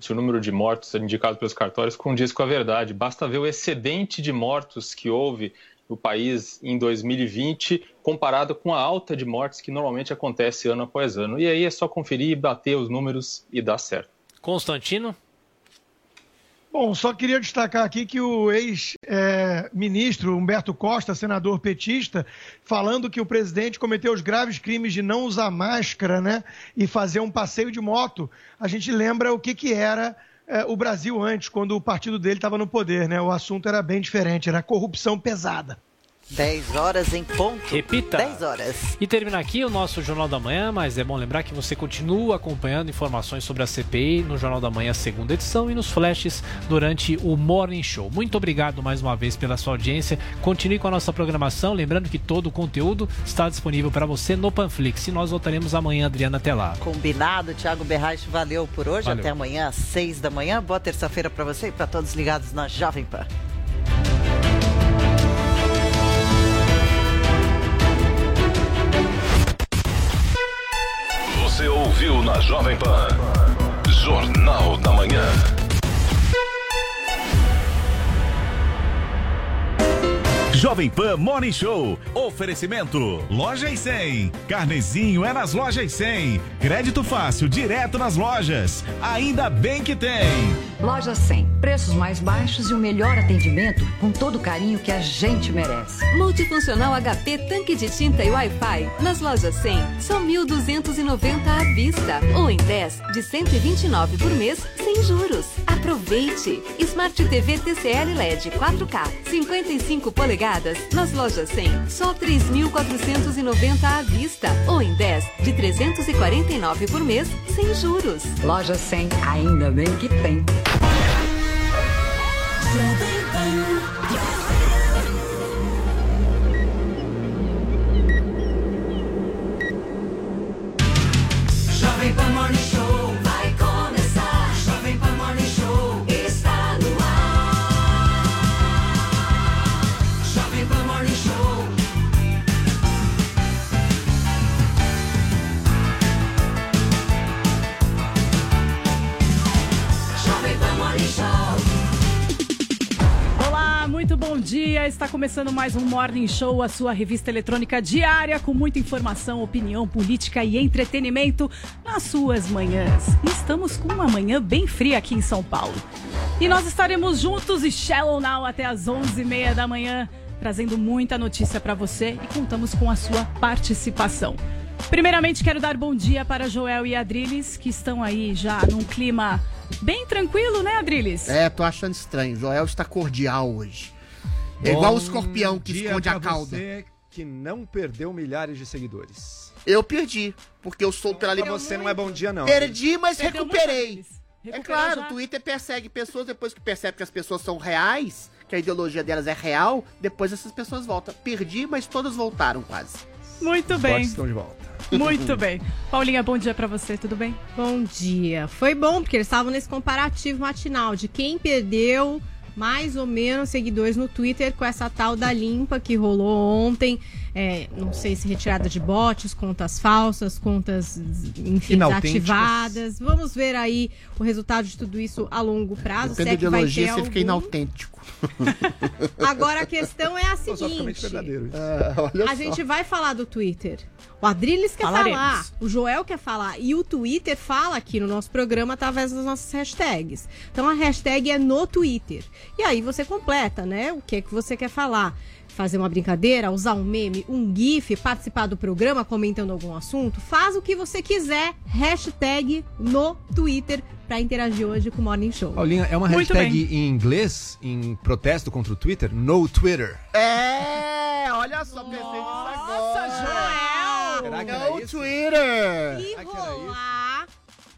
se o número de mortos indicado pelos cartórios condiz com a verdade. Basta ver o excedente de mortos que houve no país em 2020, comparado com a alta de mortes que normalmente acontece ano após ano. E aí é só conferir, bater os números e dar certo. Constantino? Bom, só queria destacar aqui que o ex-ministro Humberto Costa, senador petista, falando que o presidente cometeu os graves crimes de não usar máscara né, e fazer um passeio de moto, a gente lembra o que, que era é, o Brasil antes, quando o partido dele estava no poder. Né? O assunto era bem diferente, era corrupção pesada. 10 horas em ponto. Repita. 10 horas. E termina aqui o nosso Jornal da Manhã, mas é bom lembrar que você continua acompanhando informações sobre a CPI no Jornal da Manhã, segunda edição, e nos flashes durante o Morning Show. Muito obrigado mais uma vez pela sua audiência. Continue com a nossa programação, lembrando que todo o conteúdo está disponível para você no Panflix. E nós voltaremos amanhã, Adriana, até lá. Combinado, Thiago Berraich, valeu por hoje. Valeu. Até amanhã, às 6 da manhã. Boa terça-feira para você e para todos ligados na Jovem Pan. Você ouviu na Jovem Pan. Jornal da Manhã. Jovem Pan Morning Show. Oferecimento. Loja e 100. Carnezinho é nas lojas 100. Crédito fácil, direto nas lojas. Ainda bem que tem. Loja 100. Preços mais baixos e o melhor atendimento com todo o carinho que a gente merece. Multifuncional HP, tanque de tinta e Wi-Fi. Nas lojas 100, só 1.290 à vista. Ou em 10, de 129 por mês, sem juros. Aproveite! Smart TV TCL LED 4K, 55 polegadas. Nas lojas 100, só 3.490 à vista. Ou em 10, de 349 por mês, sem juros. Loja 100, ainda bem que tem. Bom dia. Está começando mais um Morning Show, a sua revista eletrônica diária com muita informação, opinião, política e entretenimento nas suas manhãs. Estamos com uma manhã bem fria aqui em São Paulo. E nós estaremos juntos e Shallow Now até as 11h30 da manhã, trazendo muita notícia para você e contamos com a sua participação. Primeiramente, quero dar bom dia para Joel e Adriles, que estão aí já num clima bem tranquilo, né, Adriles? É, tô achando estranho. Joel está cordial hoje. É igual o escorpião que esconde a cauda. Você que não perdeu milhares de seguidores. Eu perdi, porque eu sou pela Pra você não é bom dia, não. Perdi, mas Perdeu recuperei. É Recuperou claro, já? o Twitter persegue pessoas, depois que percebe que as pessoas são reais, que a ideologia delas é real, depois essas pessoas voltam. Perdi, mas todas voltaram quase. Muito Os bem. estão de volta. Muito bem. Paulinha, bom dia pra você, tudo bem? Bom dia. Foi bom, porque eles estavam nesse comparativo matinal de quem perdeu mais ou menos seguidores no Twitter com essa tal da limpa que rolou ontem. É, não sei se retirada de bots, contas falsas, contas, enfim, desativadas. Vamos ver aí o resultado de tudo isso a longo prazo. Depende se é da vai ideologia, ter você fica algum. inautêntico. Agora a questão é a seguinte. Ah, olha A só. gente vai falar do Twitter. O Adriles quer Falaremos. falar, o Joel quer falar e o Twitter fala aqui no nosso programa através das nossas hashtags. Então a hashtag é no Twitter. E aí você completa, né? O que é que você quer falar? Fazer uma brincadeira, usar um meme, um GIF, participar do programa comentando algum assunto, faz o que você quiser. Hashtag no Twitter pra interagir hoje com o Morning Show. Paulinha, é uma Muito hashtag em inglês, em protesto contra o Twitter? No Twitter. É, olha só, pensei nisso Nossa, agora. Joel! Será que era No isso? Twitter. E que era rolar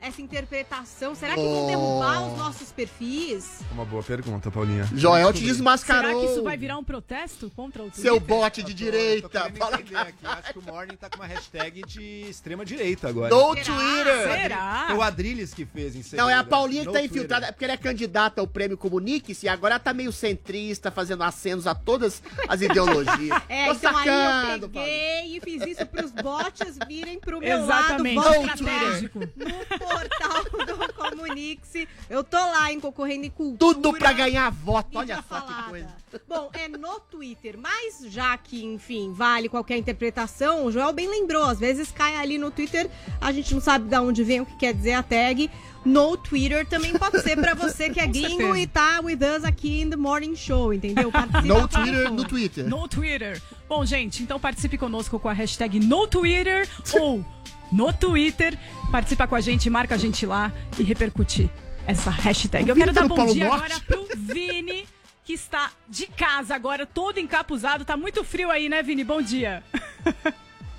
essa interpretação? Será que vão derrubar os nossos perfis? Uma boa pergunta, Paulinha. Joel te Será desmascarou. que isso vai virar um protesto contra o Twitter? Seu bote de direita. Fala aqui. Acho que o Morning tá com uma hashtag de extrema direita agora. No Será? Twitter. Será? Foi o Adriles que fez em Não, é a. Paulinha que tá Twitter. infiltrada, é porque ela é candidata ao prêmio Comunique-se e agora ela tá meio centrista, fazendo acenos a todas as ideologias. É, Tô então aí sacando, eu Paulinha. peguei e fiz isso pros bots virem pro meu Exatamente. lado. Estratégico. no portal do Comunique-se. Eu tô lá, hein, concorrendo em cultura. Tudo pra ganhar voto, olha só que falada. coisa. Bom, é no Twitter, mas já que, enfim, vale qualquer interpretação, o Joel bem lembrou, às vezes cai ali no Twitter, a gente não sabe de onde vem o que quer dizer a tag. No Twitter também pode ser pra você que é gringo e tá with us aqui in the morning show, entendeu? Participa No Twitter, no Twitter. No Twitter. Bom, gente, então participe conosco com a hashtag no Twitter ou no Twitter. Participa com a gente, marca a gente lá e repercute essa hashtag. Eu quero tá dar bom dia Norte? agora pro Vini, que está de casa agora, todo encapuzado. Tá muito frio aí, né, Vini? Bom dia.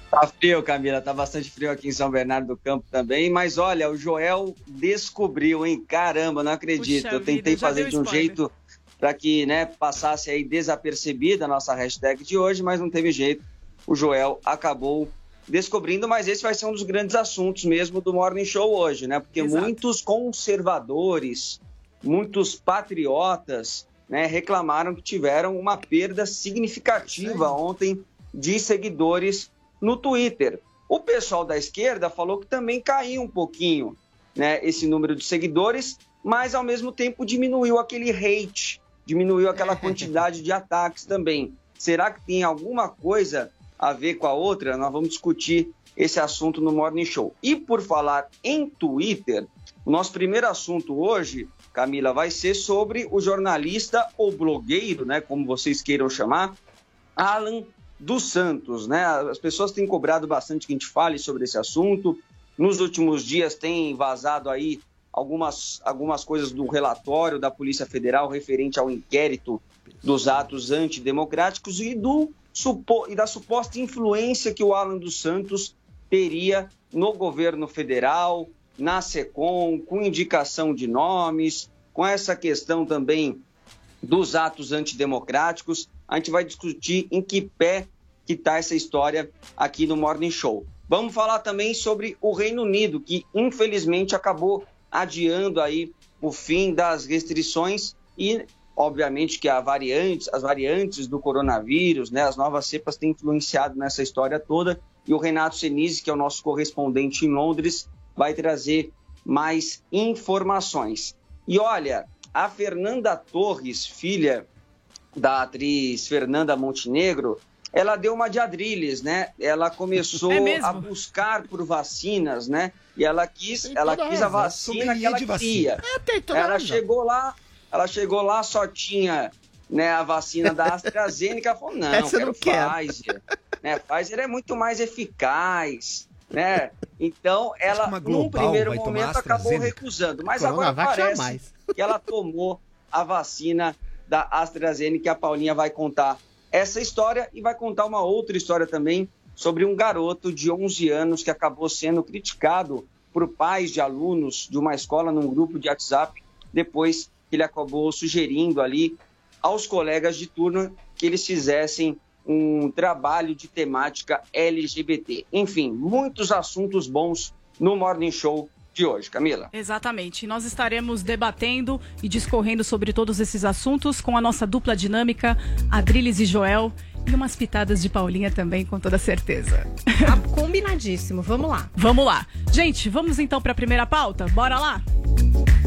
Tá frio, Camila. Tá bastante frio aqui em São Bernardo do Campo também. Mas olha, o Joel descobriu, hein? Caramba, não acredito. Puxa Eu tentei vida, fazer de um spoiler. jeito para que né, passasse aí desapercebida a nossa hashtag de hoje, mas não teve jeito. O Joel acabou descobrindo, mas esse vai ser um dos grandes assuntos mesmo do Morning Show hoje, né? Porque Exato. muitos conservadores, muitos patriotas, né, reclamaram que tiveram uma perda significativa ontem de seguidores no Twitter. O pessoal da esquerda falou que também caiu um pouquinho, né, esse número de seguidores, mas ao mesmo tempo diminuiu aquele hate, diminuiu aquela quantidade de ataques também. Será que tem alguma coisa a ver com a outra? Nós vamos discutir esse assunto no Morning Show. E por falar em Twitter, o nosso primeiro assunto hoje, Camila, vai ser sobre o jornalista ou blogueiro, né, como vocês queiram chamar, Alan dos Santos, né? As pessoas têm cobrado bastante que a gente fale sobre esse assunto. Nos últimos dias tem vazado aí algumas, algumas coisas do relatório da Polícia Federal referente ao inquérito dos atos antidemocráticos e, do, e da suposta influência que o Alan dos Santos teria no governo federal, na SECOM, com indicação de nomes, com essa questão também dos atos antidemocráticos. A gente vai discutir em que pé que está essa história aqui no Morning Show. Vamos falar também sobre o Reino Unido, que infelizmente acabou adiando aí o fim das restrições e, obviamente, que a variantes, as variantes do coronavírus, né, as novas cepas têm influenciado nessa história toda. E o Renato Senise, que é o nosso correspondente em Londres, vai trazer mais informações. E olha, a Fernanda Torres, filha da atriz Fernanda Montenegro, ela deu uma de Adrilles, né? Ela começou É a buscar por vacinas, né? E ela quis, Tem ela quis a vacina que ela queria. É, Ela razão. chegou lá, ela chegou lá, só tinha né, a vacina da AstraZeneca, ela falou, não, Essa quero não. Pfizer. Né, Pfizer é muito mais eficaz, né? Então, ela, num primeiro momento, acabou recusando. Mas agora parece que ela tomou a vacina da AstraZeneca a Paulinha vai contar essa história e vai contar uma outra história também sobre um garoto de 11 anos que acabou sendo criticado por pais de alunos de uma escola num grupo de WhatsApp depois que ele acabou sugerindo ali aos colegas de turno que eles fizessem um trabalho de temática LGBT. Enfim, muitos assuntos bons no Morning Show de hoje, Camila. Exatamente. Nós estaremos debatendo e discorrendo sobre todos esses assuntos com a nossa dupla dinâmica, Adriles e Joel, e umas pitadas de Paulinha também, com toda certeza. Tá combinadíssimo, vamos lá. Vamos lá. Gente, vamos então para a primeira pauta? Bora lá?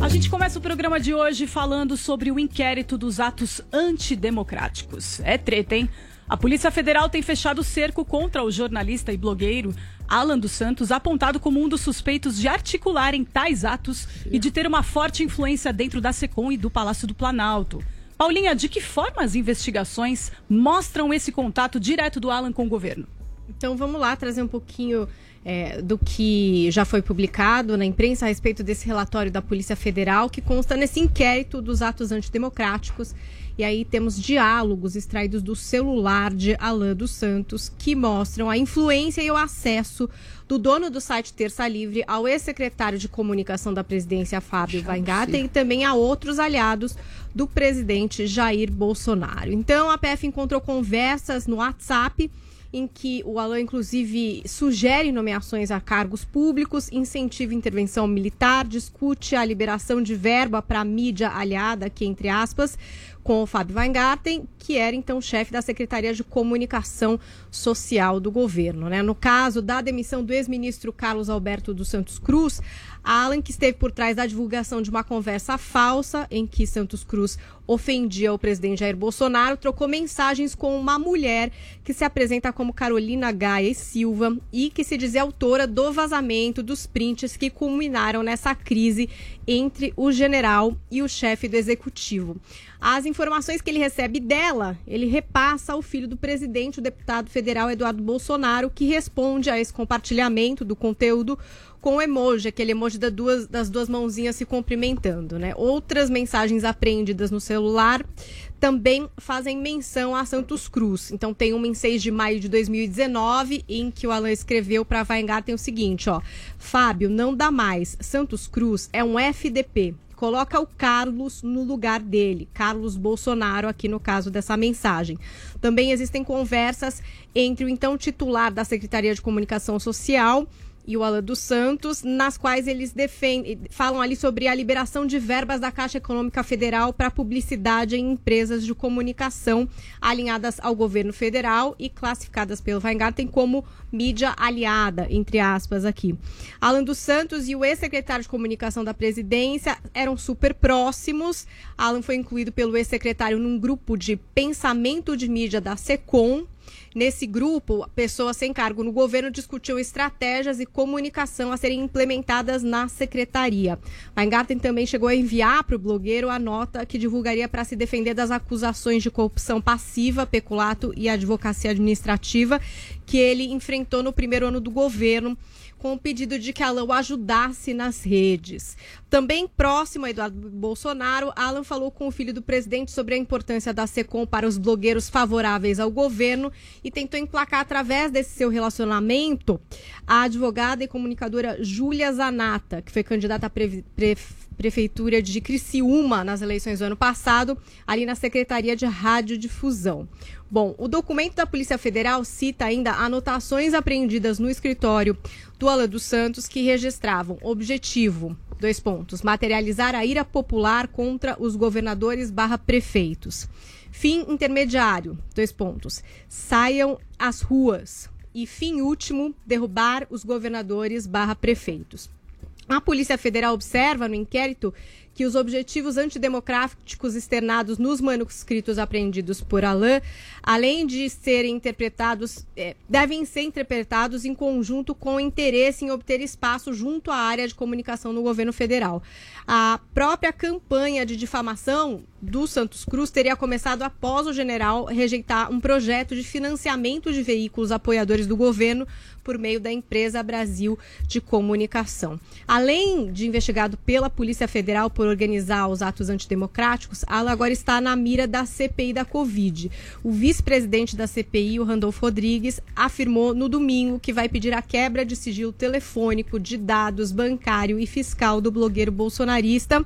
A gente começa o programa de hoje falando sobre o inquérito dos atos antidemocráticos. É treta, hein? A Polícia Federal tem fechado o cerco contra o jornalista e blogueiro Alan dos Santos, apontado como um dos suspeitos de articularem tais atos e de ter uma forte influência dentro da SECOM e do Palácio do Planalto. Paulinha, de que forma as investigações mostram esse contato direto do Alan com o governo? Então vamos lá trazer um pouquinho é, do que já foi publicado na imprensa a respeito desse relatório da Polícia Federal que consta nesse inquérito dos atos antidemocráticos. E aí temos diálogos extraídos do celular de Alain dos Santos que mostram a influência e o acesso do dono do site Terça Livre ao ex-secretário de comunicação da presidência, Fábio Weingarten, e também a outros aliados do presidente Jair Bolsonaro. Então a PF encontrou conversas no WhatsApp em que o Alain, inclusive, sugere nomeações a cargos públicos, incentiva intervenção militar, discute a liberação de verba para a mídia aliada, aqui entre aspas, com o Fábio Weingarten, que era então chefe da Secretaria de Comunicação Social do governo. Né? No caso da demissão do ex-ministro Carlos Alberto dos Santos Cruz, Alan, que esteve por trás da divulgação de uma conversa falsa em que Santos Cruz ofendia o presidente Jair Bolsonaro, trocou mensagens com uma mulher que se apresenta como Carolina Gaia Silva e que se diz autora do vazamento dos prints que culminaram nessa crise entre o general e o chefe do executivo. As informações que ele recebe dela, ele repassa ao filho do presidente, o deputado federal Eduardo Bolsonaro, que responde a esse compartilhamento do conteúdo com o emoji, aquele emoji das duas, das duas mãozinhas se cumprimentando, né? Outras mensagens apreendidas no celular também fazem menção a Santos Cruz. Então tem uma em 6 de maio de 2019 em que o Alan escreveu para Weingarten o seguinte, ó: Fábio, não dá mais. Santos Cruz é um FDP. Coloca o Carlos no lugar dele, Carlos Bolsonaro, aqui no caso dessa mensagem. Também existem conversas entre o então titular da Secretaria de Comunicação Social e o Alan dos Santos, nas quais eles defendem, falam ali sobre a liberação de verbas da Caixa Econômica Federal para publicidade em empresas de comunicação alinhadas ao governo federal e classificadas pelo Weingarten como mídia aliada, entre aspas aqui. Alan dos Santos e o ex-secretário de comunicação da presidência eram super próximos. Alan foi incluído pelo ex-secretário num grupo de pensamento de mídia da SECOM, Nesse grupo, pessoas sem cargo no governo discutiam estratégias e comunicação a serem implementadas na secretaria. Weingarten também chegou a enviar para o blogueiro a nota que divulgaria para se defender das acusações de corrupção passiva, peculato e advocacia administrativa que ele enfrentou no primeiro ano do governo com o pedido de que Alan o ajudasse nas redes. Também próximo a Eduardo Bolsonaro, Alan falou com o filho do presidente sobre a importância da SECOM para os blogueiros favoráveis ao governo e tentou emplacar através desse seu relacionamento a advogada e comunicadora Júlia Zanata, que foi candidata a pre pre prefeitura de Criciúma nas eleições do ano passado, ali na Secretaria de Radiodifusão. Bom, o documento da Polícia Federal cita ainda anotações apreendidas no escritório do Alan dos Santos que registravam objetivo, dois pontos, materializar a ira popular contra os governadores barra prefeitos. Fim intermediário, dois pontos, saiam às ruas. E fim último, derrubar os governadores barra prefeitos. A Polícia Federal observa no inquérito que os objetivos antidemocráticos externados nos manuscritos apreendidos por Alain, além de serem interpretados, é, devem ser interpretados em conjunto com o interesse em obter espaço junto à área de comunicação no governo federal. A própria campanha de difamação do Santos Cruz teria começado após o general rejeitar um projeto de financiamento de veículos apoiadores do governo por meio da empresa Brasil de Comunicação. Além de investigado pela Polícia Federal por organizar os atos antidemocráticos, Alan agora está na mira da CPI da Covid. O vice-presidente da CPI, o Randolfo Rodrigues, afirmou no domingo que vai pedir a quebra de sigilo telefônico, de dados bancário e fiscal do blogueiro bolsonarista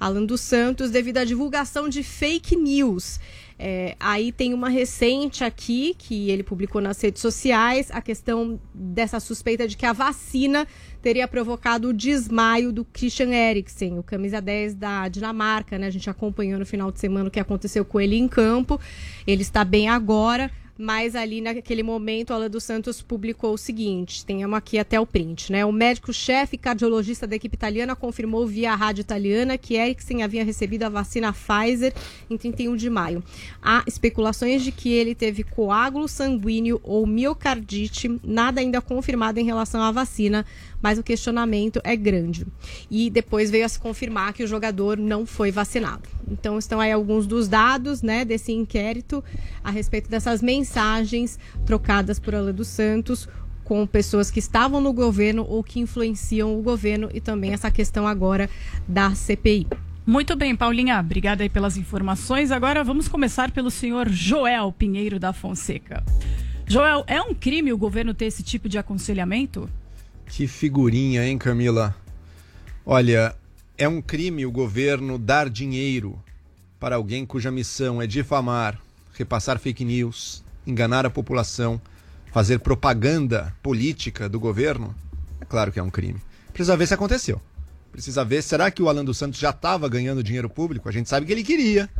Alan dos Santos devido à divulgação de fake news. É, aí tem uma recente aqui que ele publicou nas redes sociais, a questão dessa suspeita de que a vacina teria provocado o desmaio do Christian Eriksen, o camisa 10 da Dinamarca, né? A gente acompanhou no final de semana o que aconteceu com ele em campo. Ele está bem agora, mas ali naquele momento, a Alan dos Santos publicou o seguinte: tenhamos aqui até o print, né? O médico-chefe cardiologista da equipe italiana confirmou via rádio italiana que Eriksen havia recebido a vacina Pfizer em 31 de maio. Há especulações de que ele teve coágulo sanguíneo ou miocardite, nada ainda confirmado em relação à vacina, mas o questionamento é grande. E depois veio a se confirmar que o jogador não foi vacinado. Então estão aí alguns dos dados, né, desse inquérito a respeito dessas mensagens trocadas por Alan dos Santos com pessoas que estavam no governo ou que influenciam o governo e também essa questão agora da CPI. Muito bem, Paulinha, obrigada aí pelas informações. Agora vamos começar pelo senhor Joel Pinheiro da Fonseca. Joel, é um crime o governo ter esse tipo de aconselhamento? Que figurinha, hein, Camila? Olha, é um crime o governo dar dinheiro para alguém cuja missão é difamar, repassar fake news, enganar a população, fazer propaganda política do governo? É claro que é um crime. Precisa ver se aconteceu. Precisa ver, será que o Alan dos Santos já estava ganhando dinheiro público? A gente sabe que ele queria.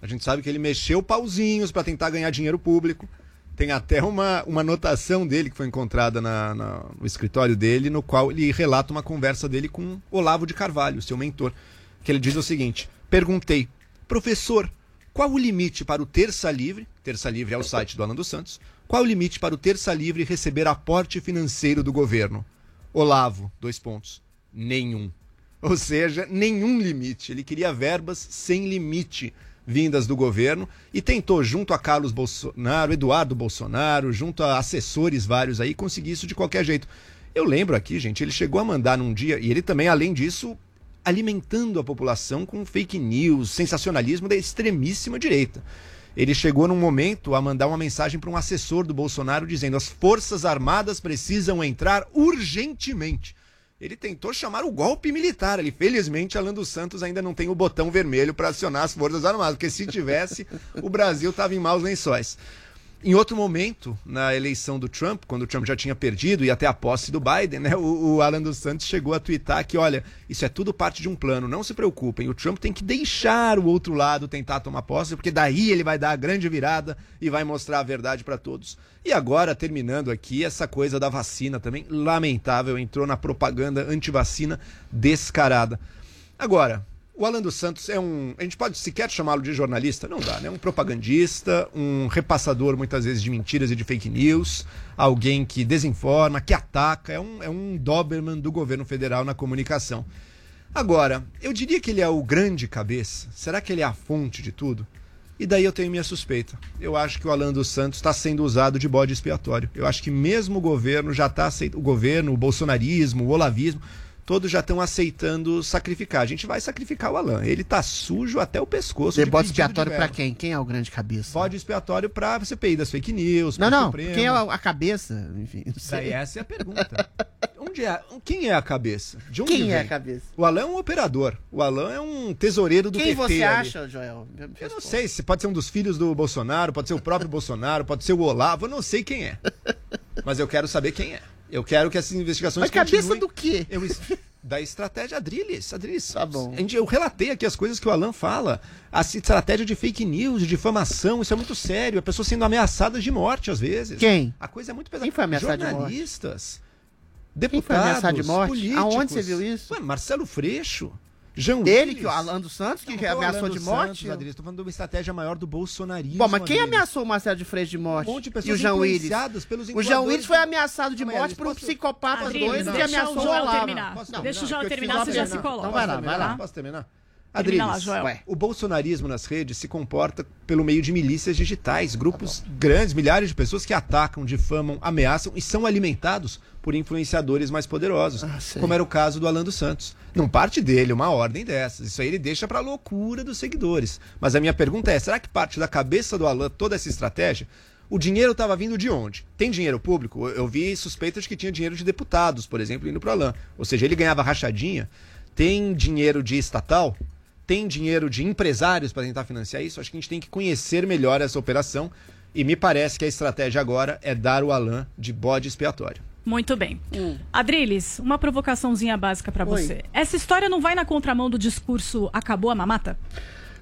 A gente sabe que ele mexeu pauzinhos para tentar ganhar dinheiro público. Tem até uma, uma anotação dele que foi encontrada na, na- no escritório dele, no qual ele relata uma conversa dele com Olavo de Carvalho, seu mentor, que ele diz o seguinte: Perguntei, professor, qual o limite para o Terça Livre? Terça Livre é o site do Alan dos Santos. Qual o limite para o Terça Livre receber aporte financeiro do governo? Olavo, dois pontos. Nenhum. Ou seja, nenhum limite. Ele queria verbas sem limite vindas do governo e tentou, junto a Carlos Bolsonaro, Eduardo Bolsonaro, junto a assessores vários aí, conseguir isso de qualquer jeito. Eu lembro aqui, gente, ele chegou a mandar num dia, e ele também, além disso, alimentando a população com fake news, sensacionalismo da extremíssima direita. Ele chegou num momento a mandar uma mensagem para um assessor do Bolsonaro dizendo: as Forças Armadas precisam entrar urgentemente. Ele tentou chamar o golpe militar. Ele, felizmente, Alan dos Santos ainda não tem o botão vermelho para acionar as Forças Armadas, porque se tivesse, o Brasil estava em maus lençóis. Em outro momento, na eleição do Trump, quando o Trump já tinha perdido e até a posse do Biden, né, o, o Alan dos Santos chegou a twittar que, olha, isso é tudo parte de um plano, não se preocupem, o Trump tem que deixar o outro lado tentar tomar posse, porque daí ele vai dar a grande virada e vai mostrar a verdade para todos. E agora, terminando aqui, essa coisa da vacina também, lamentável, entrou na propaganda antivacina descarada. Agora, o Alan dos Santos é um. A gente pode sequer chamá-lo de jornalista? Não dá, né? Um propagandista, um repassador muitas vezes de mentiras e de fake news, alguém que desinforma, que ataca, é um, é um Doberman do governo federal na comunicação. Agora, eu diria que ele é o grande cabeça. Será que ele é a fonte de tudo? E daí eu tenho minha suspeita. Eu acho que o Alan dos Santos está sendo usado de bode expiatório. Eu acho que mesmo o governo já está aceitando. O governo, o bolsonarismo, o olavismo, todos já estão aceitando sacrificar. A gente vai sacrificar o Alan. Ele tá sujo até o pescoço. pedido de expiatório pra verba. quem? Quem é o grande cabeça? Bode expiatório pra CPI das fake news. Não, não. Supremo. Quem é a cabeça? Enfim, não sei. Daí essa é a pergunta. Onde é? Quem é a cabeça? De onde Quem é a vem? cabeça? O Alan é um operador. O Alan é um tesoureiro do Quem PT você ali. acha, Joel? Eu não sei, se pode ser um dos filhos do Bolsonaro, pode ser o próprio Bolsonaro, pode ser o Olavo, eu não sei quem é. Mas eu quero saber quem é. Eu quero que essas investigações Mas cabeça do quê? Eu, da estratégia Adriles. Adriles. Tá bom. Eu relatei aqui as coisas que o Alan fala. A estratégia de fake news, de difamação, isso é muito sério. A pessoa sendo ameaçada de morte às vezes. Quem? A coisa é muito pesada. Quem foi ameaçado de morte? Jornalistas. Quem Deputados. foi ameaçado de morte? políticos. Aonde você viu isso? Ué, Marcelo Freixo. Jean Ele, Willis. que o Alan dos Santos, que Não, ameaçou de morte? Santos. Tô falando de uma estratégia maior do bolsonarismo. Bom, mas quem Adriles. ameaçou o Marcelo de Freixo de morte? Um monte de e pessoas o Jean Willis? pelos O Jean Willis foi do- ameaçado de morte Adriles, por um posso- psicopata Adriles, doido que deixa ameaçou o Olavo. Deixa o eu terminar, você já se coloca. Então vai lá, vai lá. Posso terminar? Lá, Adriles. Ué. o bolsonarismo nas redes se comporta pelo meio de milícias digitais, grupos grandes, milhares de pessoas que atacam, difamam, ameaçam e são alimentados por influenciadores mais poderosos, sei. como era o caso do Alan dos Santos. Não parte dele uma ordem dessas. Isso aí ele deixa pra loucura dos seguidores. Mas a minha pergunta é: será que parte da cabeça do Alan toda essa estratégia? O dinheiro estava vindo de onde? Tem dinheiro público? Eu eu vi suspeitas de que tinha dinheiro de deputados, por exemplo, indo para o Alan. Ou seja, ele ganhava rachadinha. Tem dinheiro de estatal? Tem dinheiro de empresários para tentar financiar isso? Acho que a gente tem que conhecer melhor essa operação. E me parece que a estratégia agora é dar o Alan de bode expiatório. Muito bem. Adriles, uma provocaçãozinha básica pra Oi. você. Essa história não vai na contramão do discurso acabou a mamata?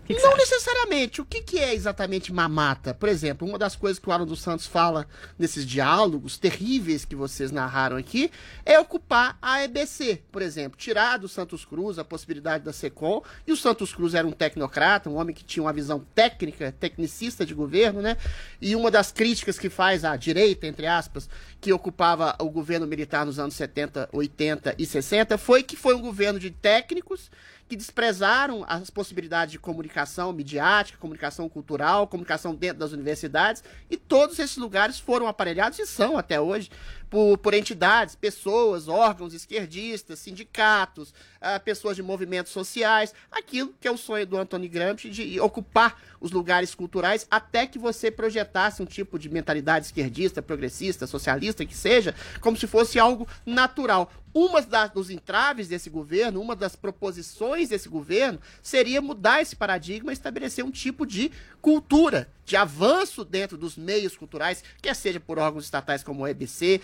Que que Não necessariamente. O que, que é exatamente mamata? Por exemplo, uma das coisas que o Alan dos Santos fala nesses diálogos terríveis que vocês narraram aqui é ocupar a EBC, por exemplo. Tirar do Santos Cruz a possibilidade da SECOM. E o Santos Cruz era um tecnocrata, um homem que tinha uma visão técnica, tecnicista de governo, né? E uma das críticas que faz a direita, entre aspas, que ocupava o governo militar nos anos 70, 80 e 60, foi que foi um governo de técnicos que desprezaram as possibilidades de comunicação midiática, comunicação cultural, comunicação dentro das universidades, e todos esses lugares foram aparelhados e são até hoje por, por entidades, pessoas, órgãos esquerdistas, sindicatos, ah, pessoas de movimentos sociais, aquilo que é o sonho do Antônio Gramsci de ocupar os lugares culturais até que você projetasse um tipo de mentalidade esquerdista, progressista, socialista, que seja, como se fosse algo natural. Uma das, dos entraves desse governo, uma das proposições desse governo, seria mudar esse paradigma e estabelecer um tipo de cultura, de avanço dentro dos meios culturais, quer seja por órgãos estatais como o EBC,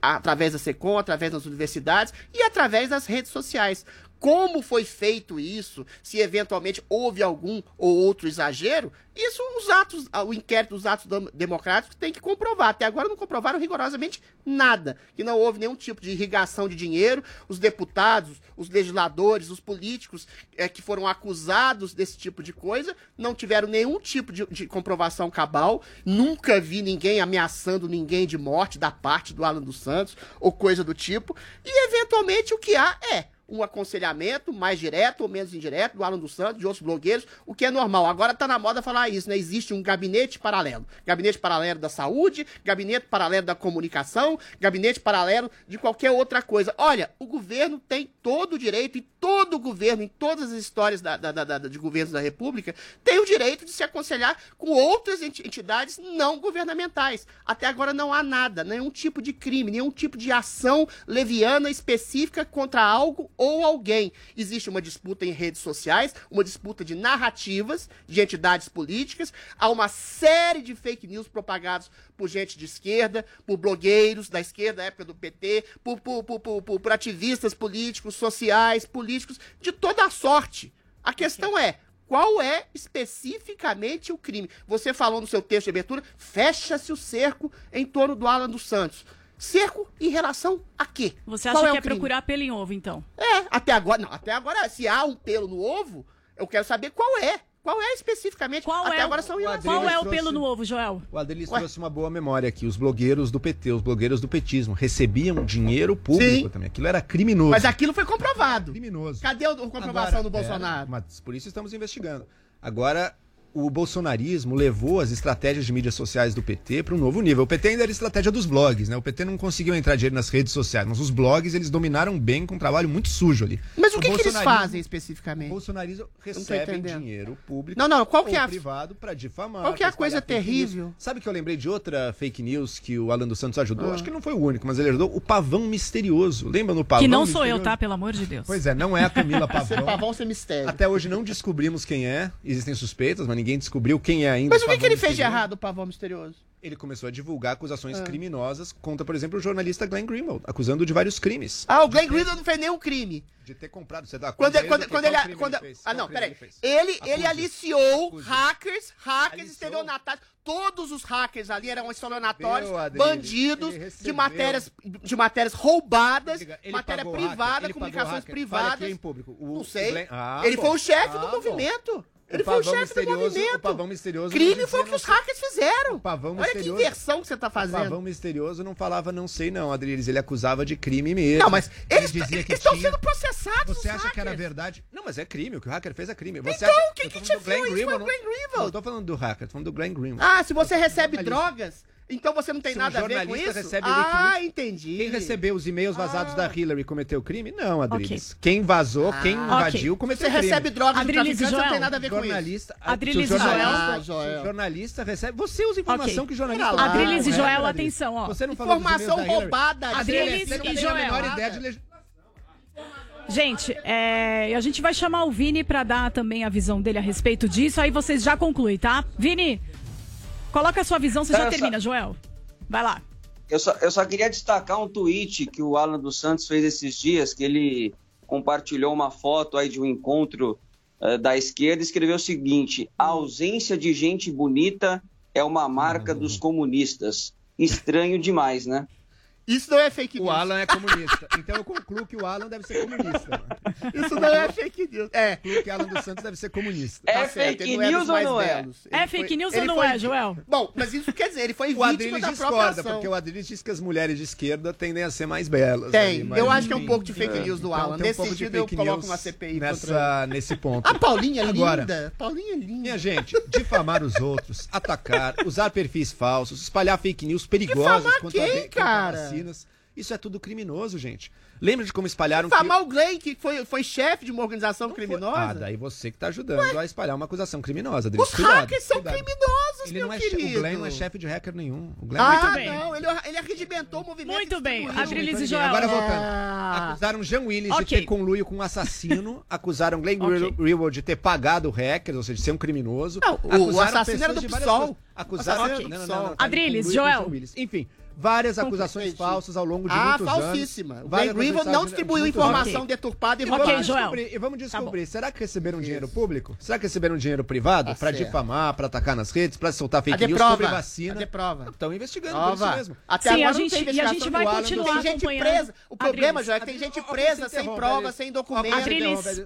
através da SECOM, através das universidades e através das redes sociais. Como foi feito isso, se eventualmente houve algum ou outro exagero, isso os atos, ah, o inquérito dos atos democráticos tem que comprovar. Até agora não comprovaram rigorosamente nada, que não houve nenhum tipo de irrigação de dinheiro. Os deputados, os legisladores, os políticos eh, que foram acusados desse tipo de coisa não tiveram nenhum tipo de, de comprovação cabal. Nunca vi ninguém ameaçando ninguém de morte da parte do Alan dos Santos ou coisa do tipo. E eventualmente o que há é um aconselhamento mais direto ou menos indireto do Alan dos Santos, de outros blogueiros, o que é normal. Agora tá na moda falar isso, né? Existe um gabinete paralelo. Gabinete paralelo da saúde, gabinete paralelo da comunicação, gabinete paralelo de qualquer outra coisa. Olha, o governo tem todo o direito, e todo governo, em todas as histórias da, da- da- de governos da República, tem o direito de se aconselhar com outras enti- entidades não governamentais. Até agora não há nada, nenhum tipo de crime, nenhum tipo de ação leviana específica contra algo ou alguém. Existe uma disputa em redes sociais, uma disputa de narrativas de entidades políticas, há uma série de fake news propagados por gente de esquerda, por blogueiros da esquerda, da época do PT, por, por- por- por ativistas políticos, sociais, políticos, de toda a sorte. A questão é, qual é especificamente o crime? Você falou no seu texto de abertura, fecha-se o cerco em torno do Alan dos Santos. Cerco em relação a quê? Você Qual acha é que o é crime? procurar pelo em ovo, então? É, até agora, não, até agora, se há um pelo no ovo, eu quero saber qual é. Qual é especificamente? Qual até é o- agora são Adriles Qual é o trouxe- pelo no ovo, Joel? O Adelis Ué. trouxe uma boa memória aqui. Os blogueiros do PT, os blogueiros do petismo, recebiam dinheiro público Sim. também. Aquilo era criminoso. Mas aquilo foi comprovado. Criminoso. Cadê a comprovação Agora, do Bolsonaro? é, mas por isso estamos investigando. Agora, o bolsonarismo levou as estratégias de mídias sociais do PT para um novo nível. O PT ainda era estratégia dos blogs, né? O PT não conseguiu entrar dinheiro nas redes sociais, mas os blogs eles dominaram bem com um trabalho muito sujo ali. Mas o que, que eles bolsonarismo- fazem O especificamente? bolsonarismo tô recebe dinheiro público Não, não, qual que ou é a- privado para difamar. Qual que é a coisa terrível? news. Sabe que eu lembrei de outra fake news que o Alan dos Santos ajudou? Ah. Acho que não foi o único, mas ele ajudou. O pavão misterioso. Lembra no pavão Que não sou eu, misterioso? tá? Pelo amor de Deus. Pois é, não é a Camila Ser Pavão. pavão ser mistério. Até hoje não descobrimos quem é. Existem suspeitas, mas ninguém descobriu quem é ainda. Mas o que, que ele fez de errado, o pavão misterioso? Ele começou a divulgar acusações Ah. criminosas contra, por exemplo, o jornalista Glenn Greenwald, acusando de vários crimes. Ah, o Glenn Greenwald não fez nenhum crime. De ter comprado, você dá Quando, conta quando, do que- quando qual ele. crime Quando, fez? ah, não, peraí. Ele, ele aliciou hackers, hackers, Aliciou? estelionatários. Todos os hackers ali eram Adriles, bandidos ele de matérias, de matérias roubadas, Ele matéria hacker, privada, ele comunicações. Fale privadas. aqui em público. O- Não sei. Glenn- Ah, ele bom. foi o chefe Ah, do movimento. Ele foi o chefe do movimento. o pavão misterioso Crime não foi o que os não hackers fizeram. O pavão Olha misterioso. que inversão que você tá O fazendo. pavão misterioso não falava não sei não, Adriles. Ele acusava de crime mesmo. Não, mas Ele eles dizia que estão tinha- sendo processados. Você acha que era hackers. verdade? Não, mas é crime. O que o hacker fez é crime. Você Então, acha... quem que te viu isso foi o Greenwald, Glenn Não, Greenwald. eu tô falando do hacker, tô falando do Glenn Greenwald. Ah, se você recebe drogas, então você não tem Se um nada a ver com jornalista isso? recebe ah, Wikileaks, entendi. Quem recebeu os e-mails vazados Ah. da Hillary cometeu crime? Não, Adriles. Quem vazou, quem invadiu, cometeu Ah. Você crime. recebe drogas do Adriles e traficante, você não tem Joel. nada a ver com isso. jornalista, Adriles e Joel. jornalista, Ah, Joel. jornalista recebe, você usa informação Ok. que o jornalista lá. Adriles e Joel, atenção, ó. Você não Informação roubada. Adriles Você não e tem a Joel. menor ideia de leg- Gente, é, a gente vai chamar o Vini pra dar também a visão dele a respeito disso, aí vocês já concluem, tá? Vini, coloca a sua visão, você já termina, Joel. Vai lá. Eu só, eu só queria destacar um tweet que o Alan dos Santos fez esses dias, que ele compartilhou uma foto aí de um encontro eh, da esquerda e escreveu o seguinte: a ausência de gente bonita é uma marca dos comunistas. Estranho demais, né? Isso não é fake O news. Alan é comunista. Então eu concluo que o Alan deve ser comunista. Isso não é fake news. É. Concluo que Alan dos Santos deve ser comunista. É Tá certo, fake ele não é news ou não é? belos. É Ele fake foi- news ele ou não foi- é, Joel? Bom, mas isso quer dizer, ele foi O vítima da discorda, ação. porque o Adriles diz que as mulheres de esquerda tendem a ser mais belas. Tem, aí, mas eu acho que é um pouco de fake news do Então, Alan. um Nesse sentido, eu coloco uma CPI nessa, contra... nesse ponto. A Paulinha é Agora, linda. Paulinha é linda. Minha gente, difamar os outros, atacar, usar perfis falsos, espalhar fake news perigosas Difamar quem, cara? Vacinas. Isso é tudo criminoso, gente. Lembra de como espalharam Famar o Glenn, que foi, foi chefe de uma organização criminosa. Ah, daí você que tá ajudando a espalhar uma acusação criminosa. Adriles. Os Cuidado, hackers são cuidado. criminosos, Ele meu não é querido. o Glenn não é chefe de hacker nenhum. O Glenn Ah, é não, ele, ele arregimentou o movimento. Muito bem. Adriles e Joel. Agora voltando. Ah. Acusaram Jean Willis Ok. de ter conluio com um assassino. acusaram Glenn Ok. Greenwald de ter pagado hackers, ou seja, de ser um criminoso. Não, o assassino era do PSOL. Acusaram... O Não, não, não, não, tá Adriles, Joel. Enfim, várias acusações falsas ao longo de Ah, muitos anos. falsíssima. O Ben Greenwald não distribuiu de informação anos. deturpada e E vamos roubada. descobrir, e vamos descobrir será que receberam dinheiro público? Será que receberam dinheiro privado Tá pra certo. difamar, pra atacar nas redes, pra soltar fake news prova? sobre vacina? Cadê prova? Estão investigando por Prova. isso mesmo. Até Sim, agora a não gente- tem e a investigação gente vai Alan, continuar Tem gente presa. O problema, Joel, é que tem gente presa, sem prova, sem documento.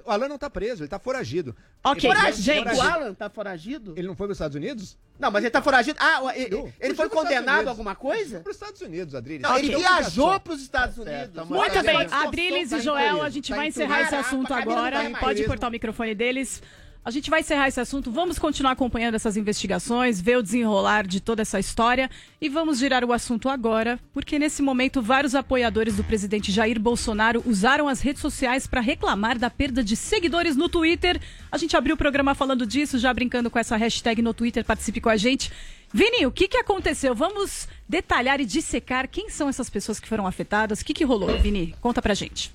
O Alan não tá preso, ele tá foragido. Ok, Ele- Foragido? gente. O Alan tá foragido? Ele não foi para os Estados Unidos? Não, mas ele tá foragido. Ah, ele, ele foi condenado a alguma coisa? Estados Unidos, Adriles. Não, ele viajou para os Estados Unidos. tá Muito Mas bem, tá Adriles e Joel, turismo, a gente tá vai encerrar esse assunto agora. Camila, Pode cortar o microfone deles. A gente vai encerrar esse assunto. Vamos continuar acompanhando essas investigações, ver o desenrolar de toda essa história e vamos girar o assunto agora, porque nesse momento vários apoiadores do presidente Jair Bolsonaro usaram as redes sociais para reclamar da perda de seguidores no Twitter. A gente abriu o programa falando disso, já brincando com essa hashtag no Twitter. Participe com a gente. Vini, o que, que aconteceu? Vamos detalhar e dissecar quem são essas pessoas que foram afetadas. O que, que rolou, Vini? Conta pra gente.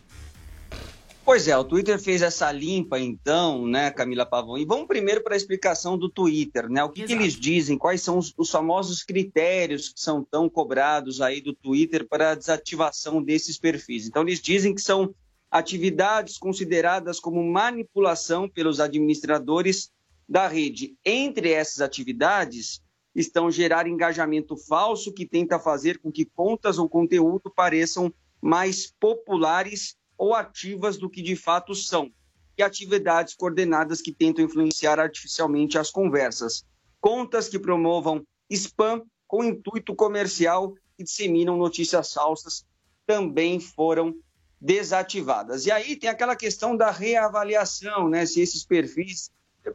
Pois é, o Twitter fez essa limpa, então, né, Camila Pavão? E vamos primeiro para a explicação do Twitter, né? O que, que eles dizem? Quais são os, os famosos critérios que são tão cobrados aí do Twitter para a desativação desses perfis? Então, eles dizem que são atividades consideradas como manipulação pelos administradores da rede. Entre essas atividades estão gerar engajamento falso que tenta fazer com que contas ou conteúdo pareçam mais populares ou ativas do que de fato são, e atividades coordenadas que tentam influenciar artificialmente as conversas. Contas que promovam spam com intuito comercial e disseminam notícias falsas também foram desativadas. E aí tem aquela questão da reavaliação, né? Se esses perfis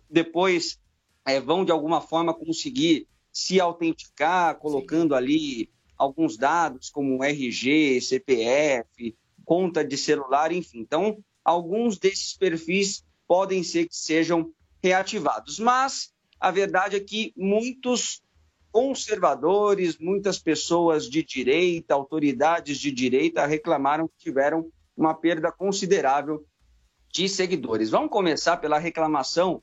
depois eh, vão de alguma forma conseguir se autenticar, colocando ali alguns dados como RG, CPF, conta de celular, enfim. Então, alguns desses perfis podem ser que sejam reativados. Mas a verdade é que muitos conservadores, muitas pessoas de direita, autoridades de direita reclamaram que tiveram uma perda considerável de seguidores. Vamos começar pela reclamação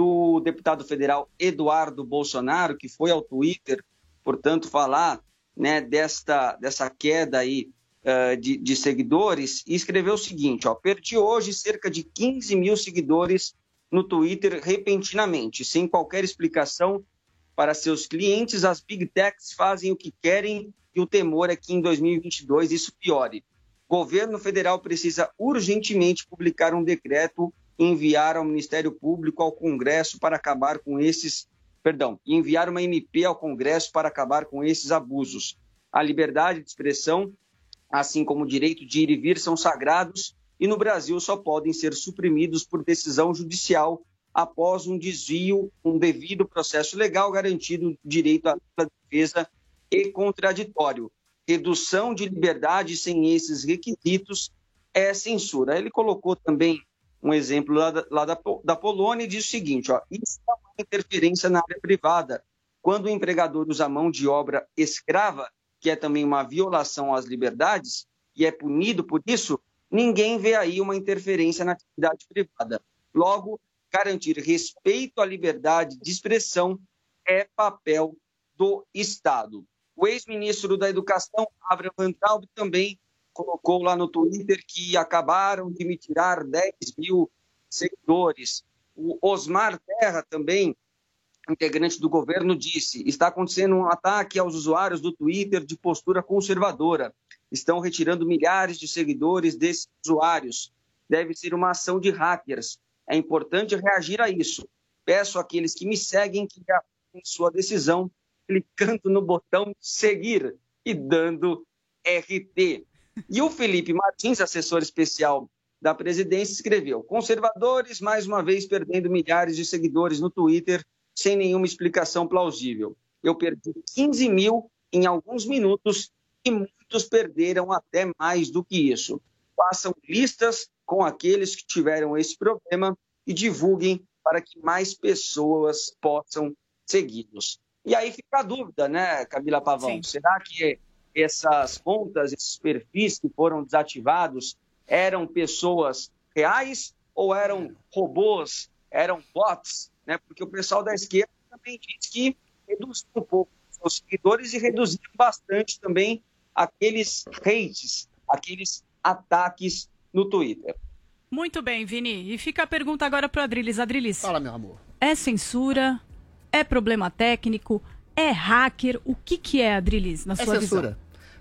do deputado federal Eduardo Bolsonaro, que foi ao Twitter, portanto, falar né, desta, dessa queda aí uh, de, de, seguidores, e escreveu o seguinte: ó, perdi hoje cerca de 15 mil seguidores no Twitter repentinamente, sem qualquer explicação para seus clientes. As big techs fazem o que querem e o temor é que em 2022 isso piore. O governo federal precisa urgentemente publicar um decreto enviar ao Ministério Público, ao Congresso, para acabar com esses. Perdão, enviar uma MP ao Congresso para acabar com esses abusos. A liberdade de expressão, assim como o direito de ir e vir, são sagrados e no Brasil só podem ser suprimidos por decisão judicial após um desvio, um devido processo legal garantido direito à defesa e contraditório. Redução de liberdade sem esses requisitos é censura. Ele colocou também um exemplo lá da, lá da, da Polônia e diz o seguinte: ó, isso é uma interferência na área privada. Quando o empregador usa mão de obra escrava, que é também uma violação às liberdades, e é punido por isso, ninguém vê aí uma interferência na atividade privada. Logo, garantir respeito à liberdade de expressão é papel do Estado. O ex-ministro da Educação, Abraham Van Traub, também colocou lá no Twitter que acabaram de me tirar 10 mil seguidores. O Osmar Terra também, integrante do governo, disse: está acontecendo um ataque aos usuários do Twitter de postura conservadora. Estão retirando milhares de seguidores desses usuários. Deve ser uma ação de hackers. É importante reagir a isso. Peço àqueles que me seguem que aprovem sua decisão clicando no botão seguir e dando RT. E o Felipe Martins, assessor especial da presidência, escreveu: conservadores mais uma vez perdendo milhares de seguidores no Twitter sem nenhuma explicação plausível. Eu perdi 15 mil em alguns minutos e muitos perderam até mais do que isso. Façam listas com aqueles que tiveram esse problema e divulguem para que mais pessoas possam segui-los. E aí fica a dúvida, né, Camila Pavão? Sim. Será que essas contas, esses perfis que foram desativados eram pessoas reais ou eram robôs, eram bots? Né? Porque o pessoal da esquerda também diz que reduziu um pouco os seus seguidores e reduziram bastante também aqueles hates, aqueles ataques no Twitter. Muito bem, Vini. E fica a pergunta agora para o Adriles. Adriles. Fala, meu amor. É censura? É problema técnico? É hacker? O que, que é, Adriles, na É sua censura. visão?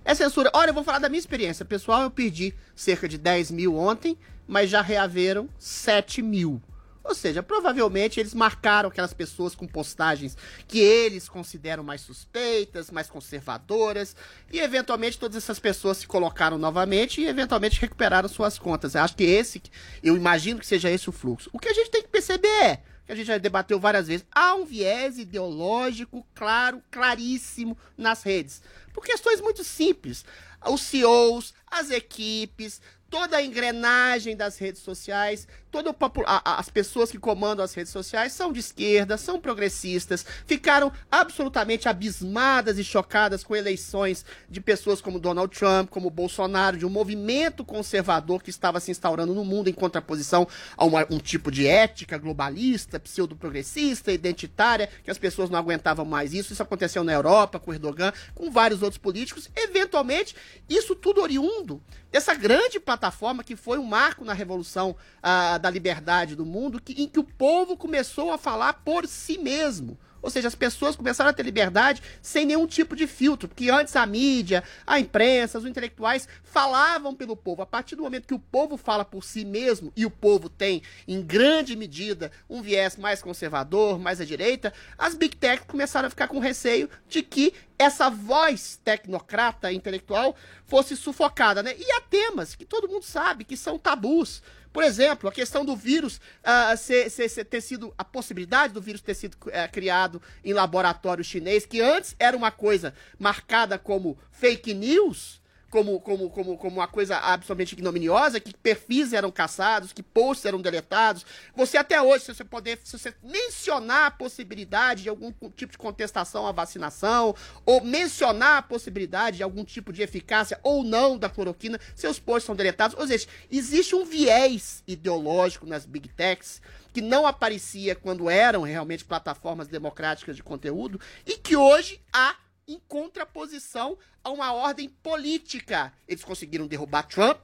É censura. Olha, eu vou falar da minha experiência. Pessoal, eu perdi cerca de 10 mil ontem, mas já reaveram 7 mil. Ou seja, provavelmente eles marcaram aquelas pessoas com postagens que eles consideram mais suspeitas, mais conservadoras, e eventualmente todas essas pessoas se colocaram novamente e eventualmente recuperaram suas contas. Eu acho que esse, eu imagino que seja esse o fluxo. O que a gente tem que perceber é, que a gente já debateu várias vezes, há um viés ideológico claro, claríssimo nas redes. Por questões muito simples. Os CEOs, as equipes, toda a engrenagem das redes sociais, toda o popu- a- a- as pessoas que comandam as redes sociais são de esquerda, são progressistas, ficaram absolutamente abismadas e chocadas com eleições de pessoas como Donald Trump, como Bolsonaro, de um movimento conservador que estava se instaurando no mundo em contraposição a uma- um tipo de ética globalista, pseudo-progressista, identitária, que as pessoas não aguentavam mais isso. Isso aconteceu na Europa, com Erdogan, com vários outros políticos. Eventualmente, isso tudo oriundo dessa grande plataforma que foi um marco na revolução ah, da liberdade do mundo, que, em que o povo começou a falar por si mesmo. Ou seja, as pessoas começaram a ter liberdade sem nenhum tipo de filtro, porque antes a mídia, a imprensa, os intelectuais falavam pelo povo. A partir do momento que o povo fala por si mesmo, e o povo tem, em grande medida, um viés mais conservador, mais à direita, as big tech começaram a ficar com receio de que essa voz tecnocrata intelectual fosse sufocada, né? E há temas que todo mundo sabe que são tabus. Por exemplo, a questão do vírus ah, ser, ser- ser- ter sido. a possibilidade do vírus ter sido eh, criado em laboratório chinês, que antes era uma coisa marcada como fake news. Como, como, como, como uma coisa absolutamente ignominiosa, que perfis eram caçados, que posts eram deletados. Você até hoje, se você poder, se você mencionar a possibilidade de algum tipo de contestação à vacinação, ou mencionar a possibilidade de algum tipo de eficácia ou não da cloroquina, seus posts são deletados. Ou seja, existe um viés ideológico nas big techs que não aparecia quando eram realmente plataformas democráticas de conteúdo e que hoje há em contraposição a uma ordem política. Eles conseguiram derrubar Trump,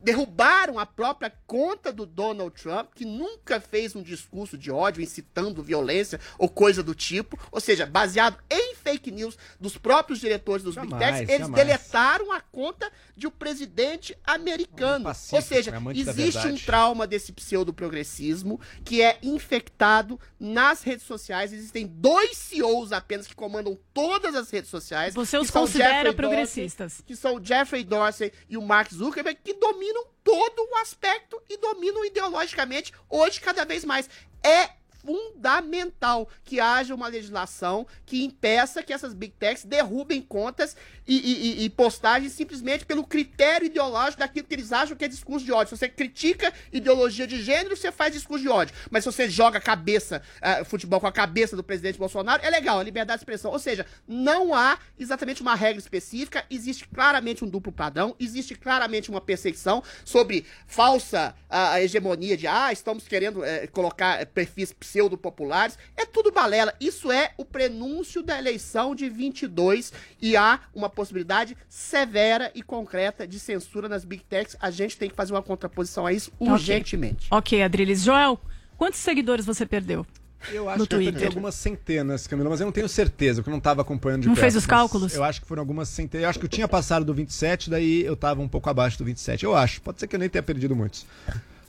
derrubaram a própria conta do Donald Trump, que nunca fez um discurso de ódio incitando violência ou coisa do tipo, ou seja, baseado em fake news dos próprios diretores dos Big Jamais, Techs, eles jamais. deletaram a conta de um presidente americano. pacífico, ou seja, é existe um trauma desse pseudo-progressismo que é infectado nas redes sociais. Existem dois CEOs apenas que comandam todas as redes sociais. Você os considera progressistas. Dorsey, que são o Jeffrey Dorsey e o Mark Zuckerberg, que dominam todo o aspecto e dominam ideologicamente hoje cada vez mais. É fundamental que haja uma legislação que impeça que essas big techs derrubem contas e, e- e- postagens simplesmente pelo critério ideológico daquilo que eles acham que é discurso de ódio. Se você critica ideologia de gênero, você faz discurso de ódio. Mas se você joga a cabeça, ah, futebol com a cabeça do presidente Bolsonaro, é legal, é liberdade de expressão. Ou seja, não há exatamente uma regra específica, existe claramente um duplo padrão, existe claramente uma perseguição sobre falsa ah, hegemonia de, ah, estamos querendo eh, colocar perfis pseudo-populares. É tudo balela. Isso é o prenúncio da eleição de 22 e há uma possibilidade severa e concreta de censura nas big techs. A gente tem que fazer uma contraposição a isso urgentemente. Ok, Adriles. Joel, quantos seguidores você perdeu? Eu no acho que eu perdi Twitter. algumas centenas, Camila, mas eu não tenho certeza, porque eu não estava acompanhando de Não perto, fez os cálculos? Eu acho que foram algumas centenas. Eu acho que eu tinha passado do 27, daí eu estava um pouco abaixo do 27. Eu acho. Pode ser que eu nem tenha perdido muitos.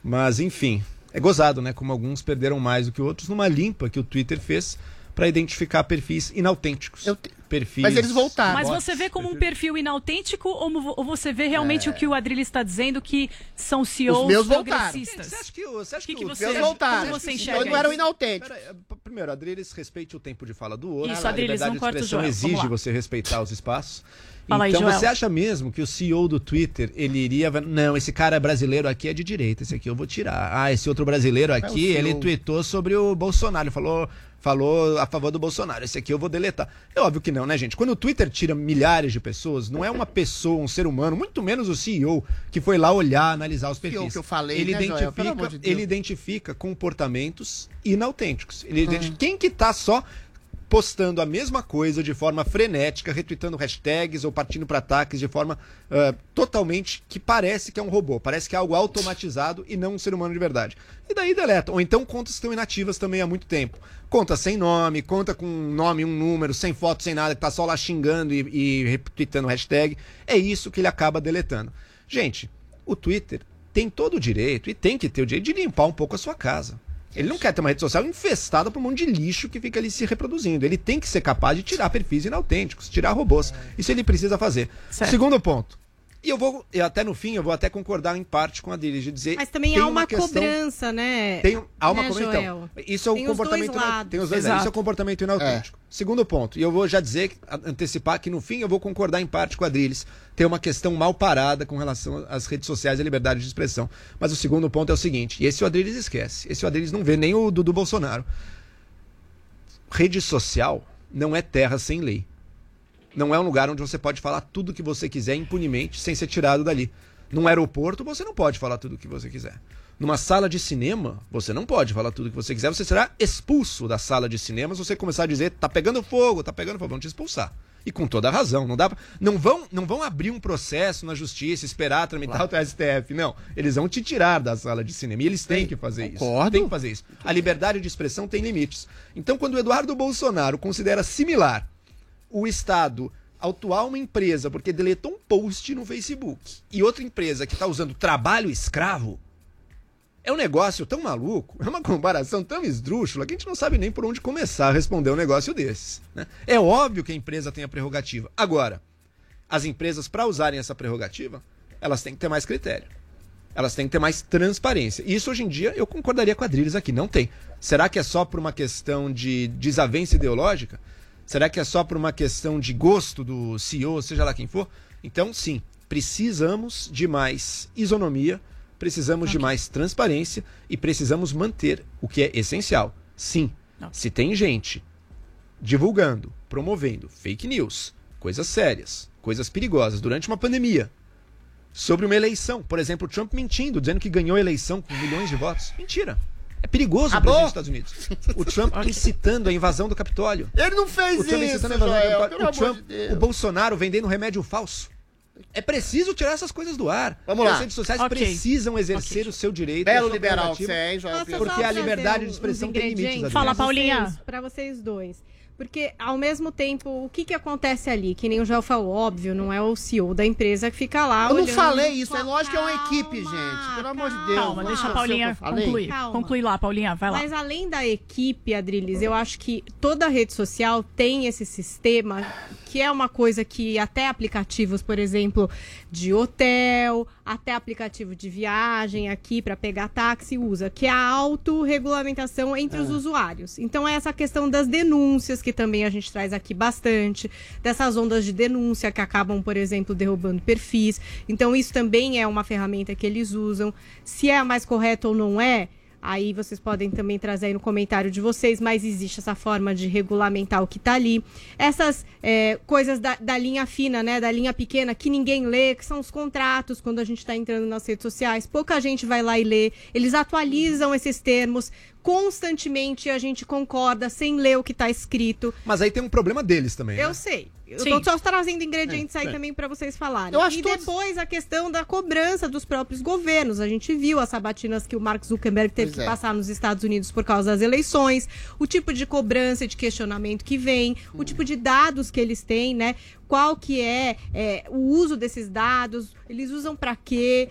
Mas, enfim. É gozado, né? Como alguns perderam mais do que outros numa limpa que o Twitter fez para identificar perfis inautênticos. Perfis. Mas eles voltaram. Mas você vê como um perfil inautêntico ou você vê realmente o que o Adriles está dizendo que são CEOs Os meus voltaram. progressistas? Você acha que, você acha que, que, que os você, meus voltaram. como você Então não eram inautênticos. Pera Primeiro, Adriles, respeite o tempo de fala do outro. Isso, a Adriles, liberdade não corta o expressão Joel. Vamos exige você respeitar os espaços. Fala aí, então, Joel. você acha mesmo que o CEO do Twitter, ele iria... Não, esse cara brasileiro aqui é de direita, esse aqui eu vou tirar. Ah, esse outro brasileiro aqui, CEO. ele tweetou sobre o Bolsonaro, falou... Falou a favor do Bolsonaro. Esse aqui eu vou deletar. É óbvio que não, né, gente? Quando o Twitter tira milhares de pessoas, não é uma pessoa, um ser humano, muito menos o CEO, que foi lá olhar, analisar os perfis. que eu falei, ele né, Joel? identifica, Pelo amor de Deus. ele identifica comportamentos inautênticos. Ele Hum. identifica quem que tá só postando a mesma coisa de forma frenética, retweetando hashtags ou partindo para ataques de forma ah, totalmente que parece que é um robô, parece que é algo automatizado e não um ser humano de verdade. E daí deleta. Ou então contas que estão inativas também há muito tempo. Conta sem nome, conta com um nome, um número, sem foto, sem nada, que tá só lá xingando e, e retweetando hashtag. É isso que ele acaba deletando. Gente, o Twitter tem todo o direito e tem que ter o direito de limpar um pouco a sua casa. Ele não quer ter uma rede social infestada por um monte de lixo que fica ali se reproduzindo. Ele tem que ser capaz de tirar perfis inautênticos, tirar robôs. Isso ele precisa fazer. Certo. Segundo ponto. E eu vou, e até no fim, eu vou até concordar em parte com a de dizer. Mas também tem há uma, questão- cobrança, né? Tem, há uma né, cobrança. Joel? Então, isso é os comportamento. dois ina- lados. Tem os dois lados. Isso é Exato. comportamento inautêntico. Segundo ponto, e eu vou já dizer, antecipar que no fim eu vou concordar em parte com a Adriles. Tem uma questão mal parada com relação às redes sociais e à liberdade de expressão. Mas o segundo ponto é o seguinte, e esse o Adriles esquece. Esse o Adriles não vê, nem o Dudu Bolsonaro. Rede social não é terra sem lei. Não é um lugar onde você pode falar tudo o que você quiser impunemente sem ser tirado dali. Num aeroporto você não pode falar tudo o que você quiser. Numa sala de cinema, você não pode falar tudo o que você quiser, você será expulso da sala de cinema se você começar a dizer tá pegando fogo, tá pegando fogo, vão te expulsar. E com toda a razão, não dá pra... não vão não vão abrir um processo na justiça, esperar tramitar o STF, não. Eles vão te tirar da sala de cinema e eles têm que fazer isso. concordo. Tem que fazer isso. A liberdade de expressão tem limites. Então, quando o Eduardo Bolsonaro considera similar o Estado autuar uma empresa porque deletou um post no Facebook e outra empresa que está usando trabalho escravo, é um negócio tão maluco, é uma comparação tão esdrúxula que a gente não sabe nem por onde começar a responder um negócio desses. né? É óbvio que a empresa tem a prerrogativa. Agora, as empresas, para usarem essa prerrogativa, elas têm que ter mais critério. Elas têm que ter mais transparência. E isso hoje em dia eu concordaria com a Adriles aqui, não tem. Será que é só por uma questão de desavença ideológica? Será que é só por uma questão de gosto do CEO, seja lá quem for? Então, sim, precisamos de mais isonomia, precisamos de mais transparência e precisamos manter o que é essencial. Sim, se tem gente divulgando, promovendo fake news, coisas sérias, coisas perigosas durante uma pandemia, sobre uma eleição, por exemplo, Trump mentindo, dizendo que ganhou a eleição com milhões de votos. Mentira. É perigoso o presidente dos Estados Unidos. O Trump incitando a invasão do Capitólio. Ele não fez O Trump isso, incitando a invasão do Joel, Capitólio. pelo O, Trump, de o Bolsonaro vendendo remédio falso. É preciso tirar essas coisas do ar. Vamos lá. As redes sociais Ok. precisam exercer o seu direito. Belo liberal que é, hein, Joel Posso Pedro? Porque a liberdade de expressão tem limites. Fala, Paulinha. Pra vocês dois. Porque, ao mesmo tempo, o que, que acontece ali? Que nem o Joel falou, óbvio, não é o CEO da empresa que fica lá Eu não falei isso, é lógico que é uma equipe, gente. Pelo amor de Deus. Calma, deixa a Paulinha concluir. Calma. Conclui lá, Paulinha, vai lá. Mas além da equipe, Adriles, eu acho que toda rede social tem esse sistema, que é uma coisa que até aplicativos, por exemplo, de hotel, até aplicativo de viagem aqui para pegar táxi usa, que é a autorregulamentação entre os usuários. Então é essa questão das denúncias que também a gente traz aqui bastante, dessas ondas de denúncia que acabam, por exemplo, derrubando perfis. Então isso também é uma ferramenta que eles usam. Se é a mais correta ou não é, Aí vocês podem também trazer aí no comentário de vocês, mas existe essa forma de regulamentar o que está ali. Essas é, coisas da, da linha fina, né? Da linha pequena, que ninguém lê, que são os contratos quando a gente está entrando nas redes sociais. Pouca gente vai lá e lê. Eles atualizam esses termos constantemente, a gente concorda sem ler o que está escrito. Mas aí tem um problema deles também. Eu né? sei. Eu Sim. tô só trazendo ingredientes É, aí é. também para vocês falarem. Eu acho e todos- depois a questão da cobrança dos próprios governos. A gente viu as sabatinas que o Mark Zuckerberg teve Pois que é. passar nos Estados Unidos por causa das eleições, o tipo de cobrança e de questionamento que vem, o tipo de dados que eles têm, né? Qual que é, é, o uso desses dados, eles usam para quê?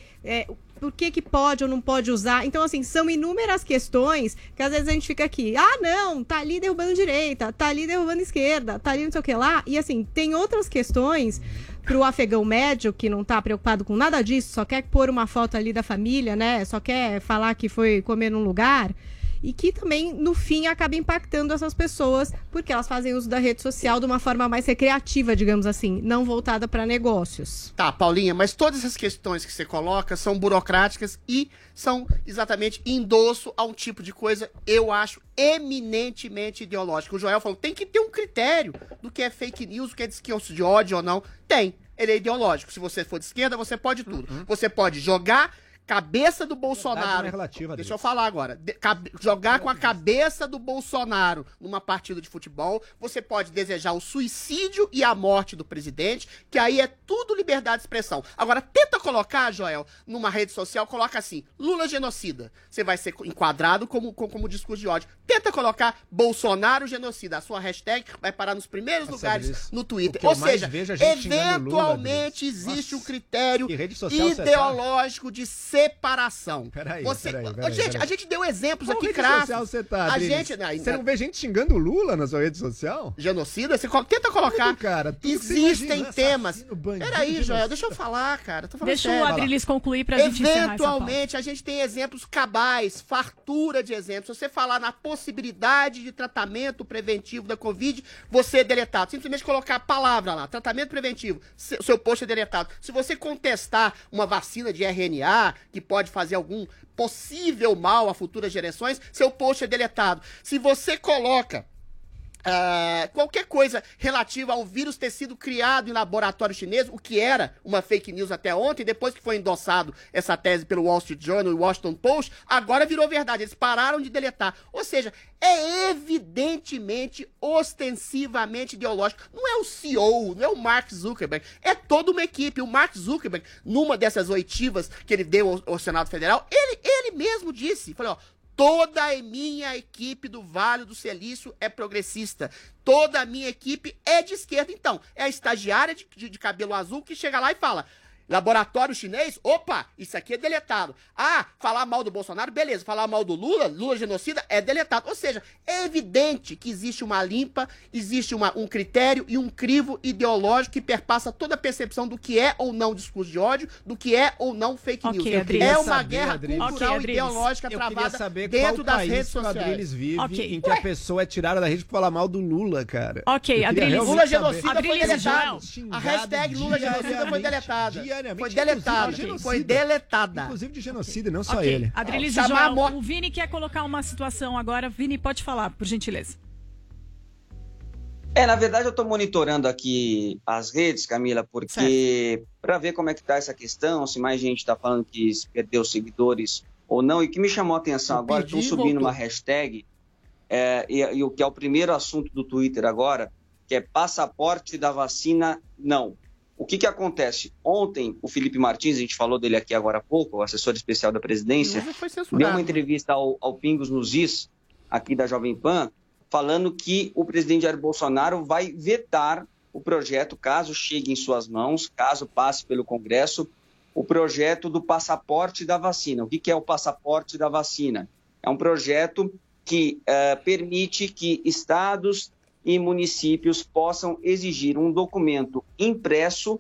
Por que, que pode ou não pode usar. Então, assim, são inúmeras questões que às vezes a gente fica aqui, ah, não, tá ali derrubando direita, tá ali derrubando esquerda, tá ali não sei o que lá. E assim, tem outras questões pro afegão médio que não tá preocupado com nada disso, só quer pôr uma foto ali da família, né? Só quer falar que foi comer num lugar. E que também, no fim, acaba impactando essas pessoas, porque elas fazem uso da rede social de uma forma mais recreativa, digamos assim, não voltada para negócios. Tá, Paulinha, mas todas essas questões que você coloca são burocráticas e são exatamente endosso a um tipo de coisa, eu acho, eminentemente ideológico. O Joel falou, tem que ter um critério do que é fake news, do que é discurso de ódio ou não. Tem. Ele é ideológico. Se você for de esquerda, você pode tudo. Você pode jogar cabeça do Bolsonaro. é relativa, Deixa eu falar agora. De- cabe- jogar com a cabeça do Bolsonaro numa partida de futebol, você pode desejar o suicídio e a morte do presidente, que aí é tudo liberdade de expressão. Agora, tenta colocar, Joel, numa rede social, coloca assim: Lula genocida. Você vai ser enquadrado como, como, como discurso de ódio. Tenta colocar Bolsonaro genocida. A sua hashtag vai parar nos primeiros Nossa, lugares no Twitter. Ou seja, é xingando Lula, eventualmente existe um critério tá? ideológico de separação. Peraí, você, peraí, peraí, gente, peraí. a gente deu exemplos Qual aqui rede crassos. social você tá, a Adriles? gente, não, Você não vê gente xingando o Lula na sua rede social? Genocida? Você co- tenta colocar. Tudo, cara, tudo que você Existem imagina, temas. bandido, Peraí, Joel, genocida. deixa eu falar, cara. Tô falando Deixa sério. o Adriles concluir pra gente encerrar essa pauta. Eventualmente, a gente tem exemplos cabais, fartura de exemplos. Se você falar na possibilidade de tratamento preventivo da Covid, você é deletado. Simplesmente colocar a palavra lá, tratamento preventivo, se- seu post é deletado. Se você contestar uma vacina de RNA que pode fazer algum possível mal a futuras gerações, seu post é deletado. Se você coloca ah, qualquer coisa relativa ao vírus ter sido criado em laboratório chinês, o que era uma fake news até ontem, depois que foi endossado essa tese pelo Wall Street Journal e Washington Post, agora virou verdade. Eles pararam de deletar. Ou seja, é evidentemente, ostensivamente ideológico. Não é o CEO, não é o Mark Zuckerberg, é toda uma equipe. O Mark Zuckerberg, numa dessas oitivas que ele deu ao, ao Senado Federal, ele, ele mesmo disse, falou, ó, Toda a minha equipe do Vale do Silício é progressista. Toda a minha equipe é de esquerda. Então, é a estagiária de, de- de cabelo azul que chega lá e fala: laboratório chinês, opa, isso aqui é deletado. Ah, falar mal do Bolsonaro, beleza. Falar mal do Lula, Lula genocida, é deletado. Ou seja, é evidente que existe uma limpa, existe uma- um critério e um crivo ideológico que perpassa toda a percepção do que é ou não discurso de ódio, do que é ou não fake Ok, news. Adriles. É uma saber, guerra Adriles. cultural Ok, e Adriles. ideológica Eu travada saber dentro qual das país redes que sociais. Adriles vive Ok. em que a pessoa é tirada da rede por falar mal do Lula, cara. Ok, Adriles. Lula saber. genocida foi Adriles e deletado. A hashtag Lula genocida foi deletada. Diariamente, Foi deletada. Foi deletada. Inclusive de genocida, não só Ok, ele. Adriles e Chamar a Joel, o Vini quer colocar uma situação agora. Vini, pode falar, por gentileza. É, na verdade eu estou monitorando aqui as redes, Camila, porque para ver como é que está essa questão, se mais gente está falando que perdeu seguidores ou não, e o que me chamou a atenção Eu agora, perdi estou e subindo voltou. uma hashtag, é, e, e o que é o primeiro assunto do Twitter agora, que é passaporte da vacina não. O que, que acontece? Ontem, o Felipe Martins, a gente falou dele aqui agora há pouco, o assessor especial da presidência, deu uma entrevista ao, ao Pingos nos Is, aqui da Jovem Pan, falando que o presidente Jair Bolsonaro vai vetar o projeto, caso chegue em suas mãos, caso passe pelo Congresso, o projeto do passaporte da vacina. O que, que é o passaporte da vacina? É um projeto que eh, permite que estados e municípios possam exigir um documento impresso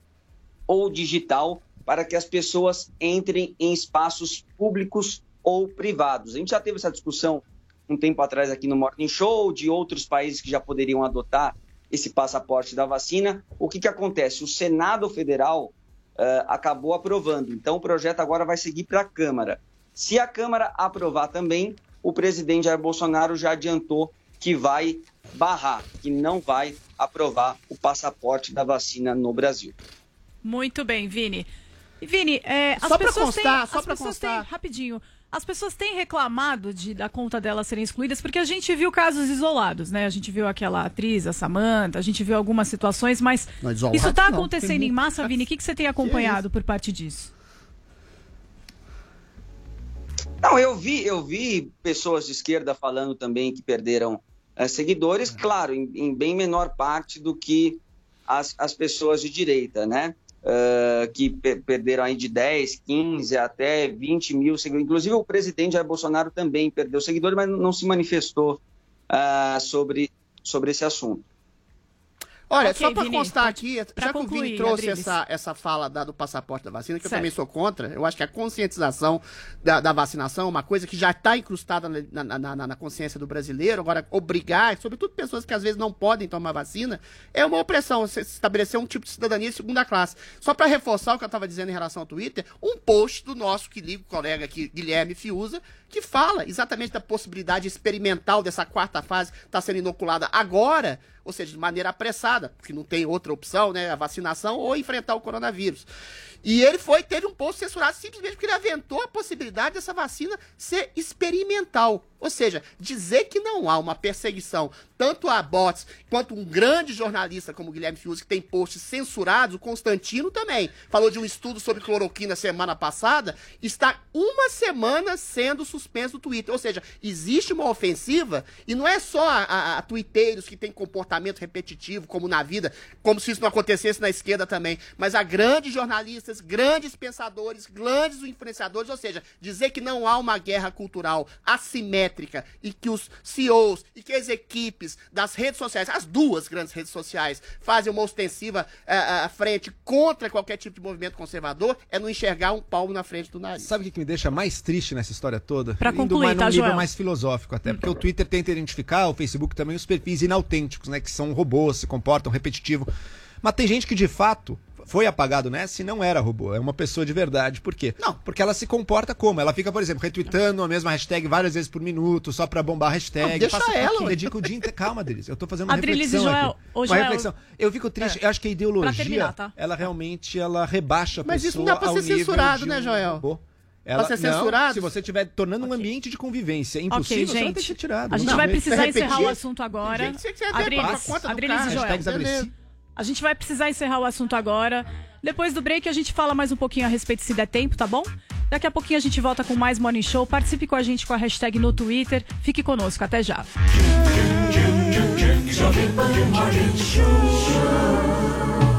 ou digital para que as pessoas entrem em espaços públicos ou privados. A gente já teve essa discussão um tempo atrás aqui no Morning Show, de outros países que já poderiam adotar esse passaporte da vacina. O que, que acontece? O Senado Federal eh, acabou aprovando, então o projeto agora vai seguir para a Câmara. Se a Câmara aprovar também, o presidente Jair Bolsonaro já adiantou que vai barrar, que não vai aprovar o passaporte da vacina no Brasil. Muito bem, Vini. Vini, é, as Só pra pessoas constar, têm, só as pra pessoas constar. têm, rapidinho, as pessoas têm reclamado de, da conta delas serem excluídas porque a gente viu casos isolados, né? A gente viu aquela atriz, a Samantha, a gente viu algumas situações, mas Não, isolados isso está não, acontecendo tem em muito- massa, Vini? O que, que você tem acompanhado por parte disso? Não, eu vi, eu vi pessoas de esquerda falando também que perderam eh, seguidores, claro, em, em bem menor parte do que as, as pessoas de direita, né? Eh, que pe- perderam aí de 10, 15 até 20 mil seguidores. Inclusive o presidente Jair Bolsonaro também perdeu seguidores, mas não se manifestou ah, sobre, sobre esse assunto. Olha, Ok, só Vini, constar aqui, já que o concluir, Vini trouxe Adriles. essa, essa fala da- do passaporte da vacina, que eu Certo. também sou contra, eu acho que a conscientização da, da vacinação é uma coisa que já está incrustada na, na- na- na consciência do brasileiro. Agora, obrigar, sobretudo pessoas que às vezes não podem tomar vacina, é uma opressão. Você estabelecer um tipo de cidadania de segunda classe. Só para reforçar o que eu estava dizendo em relação ao Twitter, um post do nosso querido colega aqui, Guilherme Fiuza, que fala exatamente da possibilidade experimental dessa quarta fase estar sendo inoculada agora, ou seja, de maneira apressada, porque não tem outra opção, né? A vacinação ou enfrentar o coronavírus. E ele foi, teve um post censurado simplesmente porque ele aventou a possibilidade dessa vacina ser experimental. Ou seja, dizer que não há uma perseguição tanto a bots quanto um grande jornalista como Guilherme Fiuzi, que tem posts censurados, o Constantino também, falou de um estudo sobre cloroquina semana passada, está uma semana sendo suspenso do Twitter. Ou seja, existe uma ofensiva e não é só a, a, a twitteiros que tem comportamento repetitivo, como na vida, como se isso não acontecesse na esquerda também, mas a grandes jornalistas, grandes pensadores, grandes influenciadores, ou seja, dizer que não há uma guerra cultural assimétrica e que os CEOs e que as equipes das redes sociais, as duas grandes redes sociais, fazem uma ostensiva à frente contra qualquer tipo de movimento conservador, é não enxergar um palmo na frente do nariz. Sabe o que me deixa mais triste nessa história toda? Indo concluir, mais tá, num nível Joel? mais filosófico até, porque o Twitter tenta identificar, o Facebook também, os perfis inautênticos, né? Que são robôs, se comportam repetitivo. Mas tem gente que de fato foi apagado nessa e não era robô, é uma pessoa de verdade. Por quê? Não. Porque ela se comporta como? Ela fica, por exemplo, retweetando a mesma hashtag várias vezes por minuto, só pra bombar a hashtag. Não, deixa Passa ela, ué. Dedica o dia inteiro. Calma, Delis, eu tô fazendo uma Adriles e reflexão Joel, aqui. Uma Joel, reflexão. Eu fico triste, eu acho que a Pra ideologia, terminar, tá? ela realmente, ela rebaixa a Mas pessoa isso não dá pra ser censurado, né, um Joel? robô. Pra ser não, censurado? se você estiver tornando um ambiente de convivência impossível, ok, você vai ter que gente. ser tirado. A gente Não, vai mas- precisar encerrar o assunto agora. Gente, você quer ver Adriles, do Adriles cara. e Joel. Hashtags. A gente vai precisar encerrar o assunto agora. Depois do break, a gente fala mais um pouquinho a respeito se der tempo, tá bom? Daqui a pouquinho a gente volta com mais Morning Show. Participe com a gente com a hashtag no Twitter. Fique conosco. Até já.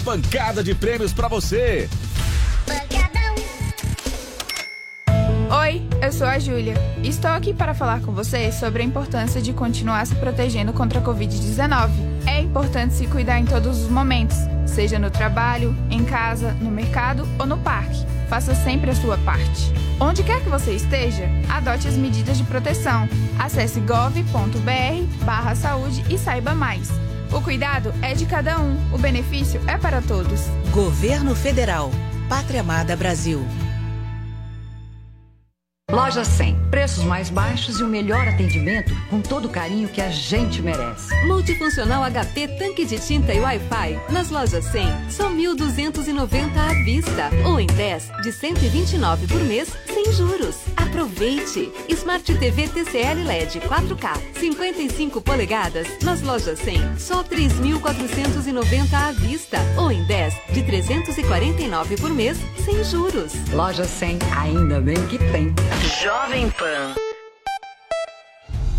pancada de prêmios pra você. Oi, eu sou a Júlia. Estou aqui para falar com você sobre a importância de continuar se protegendo contra a Covid-19. É importante se cuidar em todos os momentos, seja no trabalho, em casa, no mercado ou no parque. Faça sempre a sua parte. Onde quer que você esteja, adote as medidas de proteção. Acesse gov.br barra saúde e saiba mais. O cuidado é de cada um, o benefício é para todos. Governo Federal. Pátria Amada Brasil. Loja 100. Preços mais baixos e o melhor atendimento com todo o carinho que a gente merece. Multifuncional HP tanque de tinta e Wi-Fi. Nas lojas 100, só 1.290 à vista. Ou em 10, de 129 por mês, sem juros. Aproveite! Smart TV TCL LED 4K, 55 polegadas. Nas lojas 100, só 3.490 à vista. Ou em 10, de 349 por mês, sem juros. Loja 100, ainda bem que tem. Jovem Pan.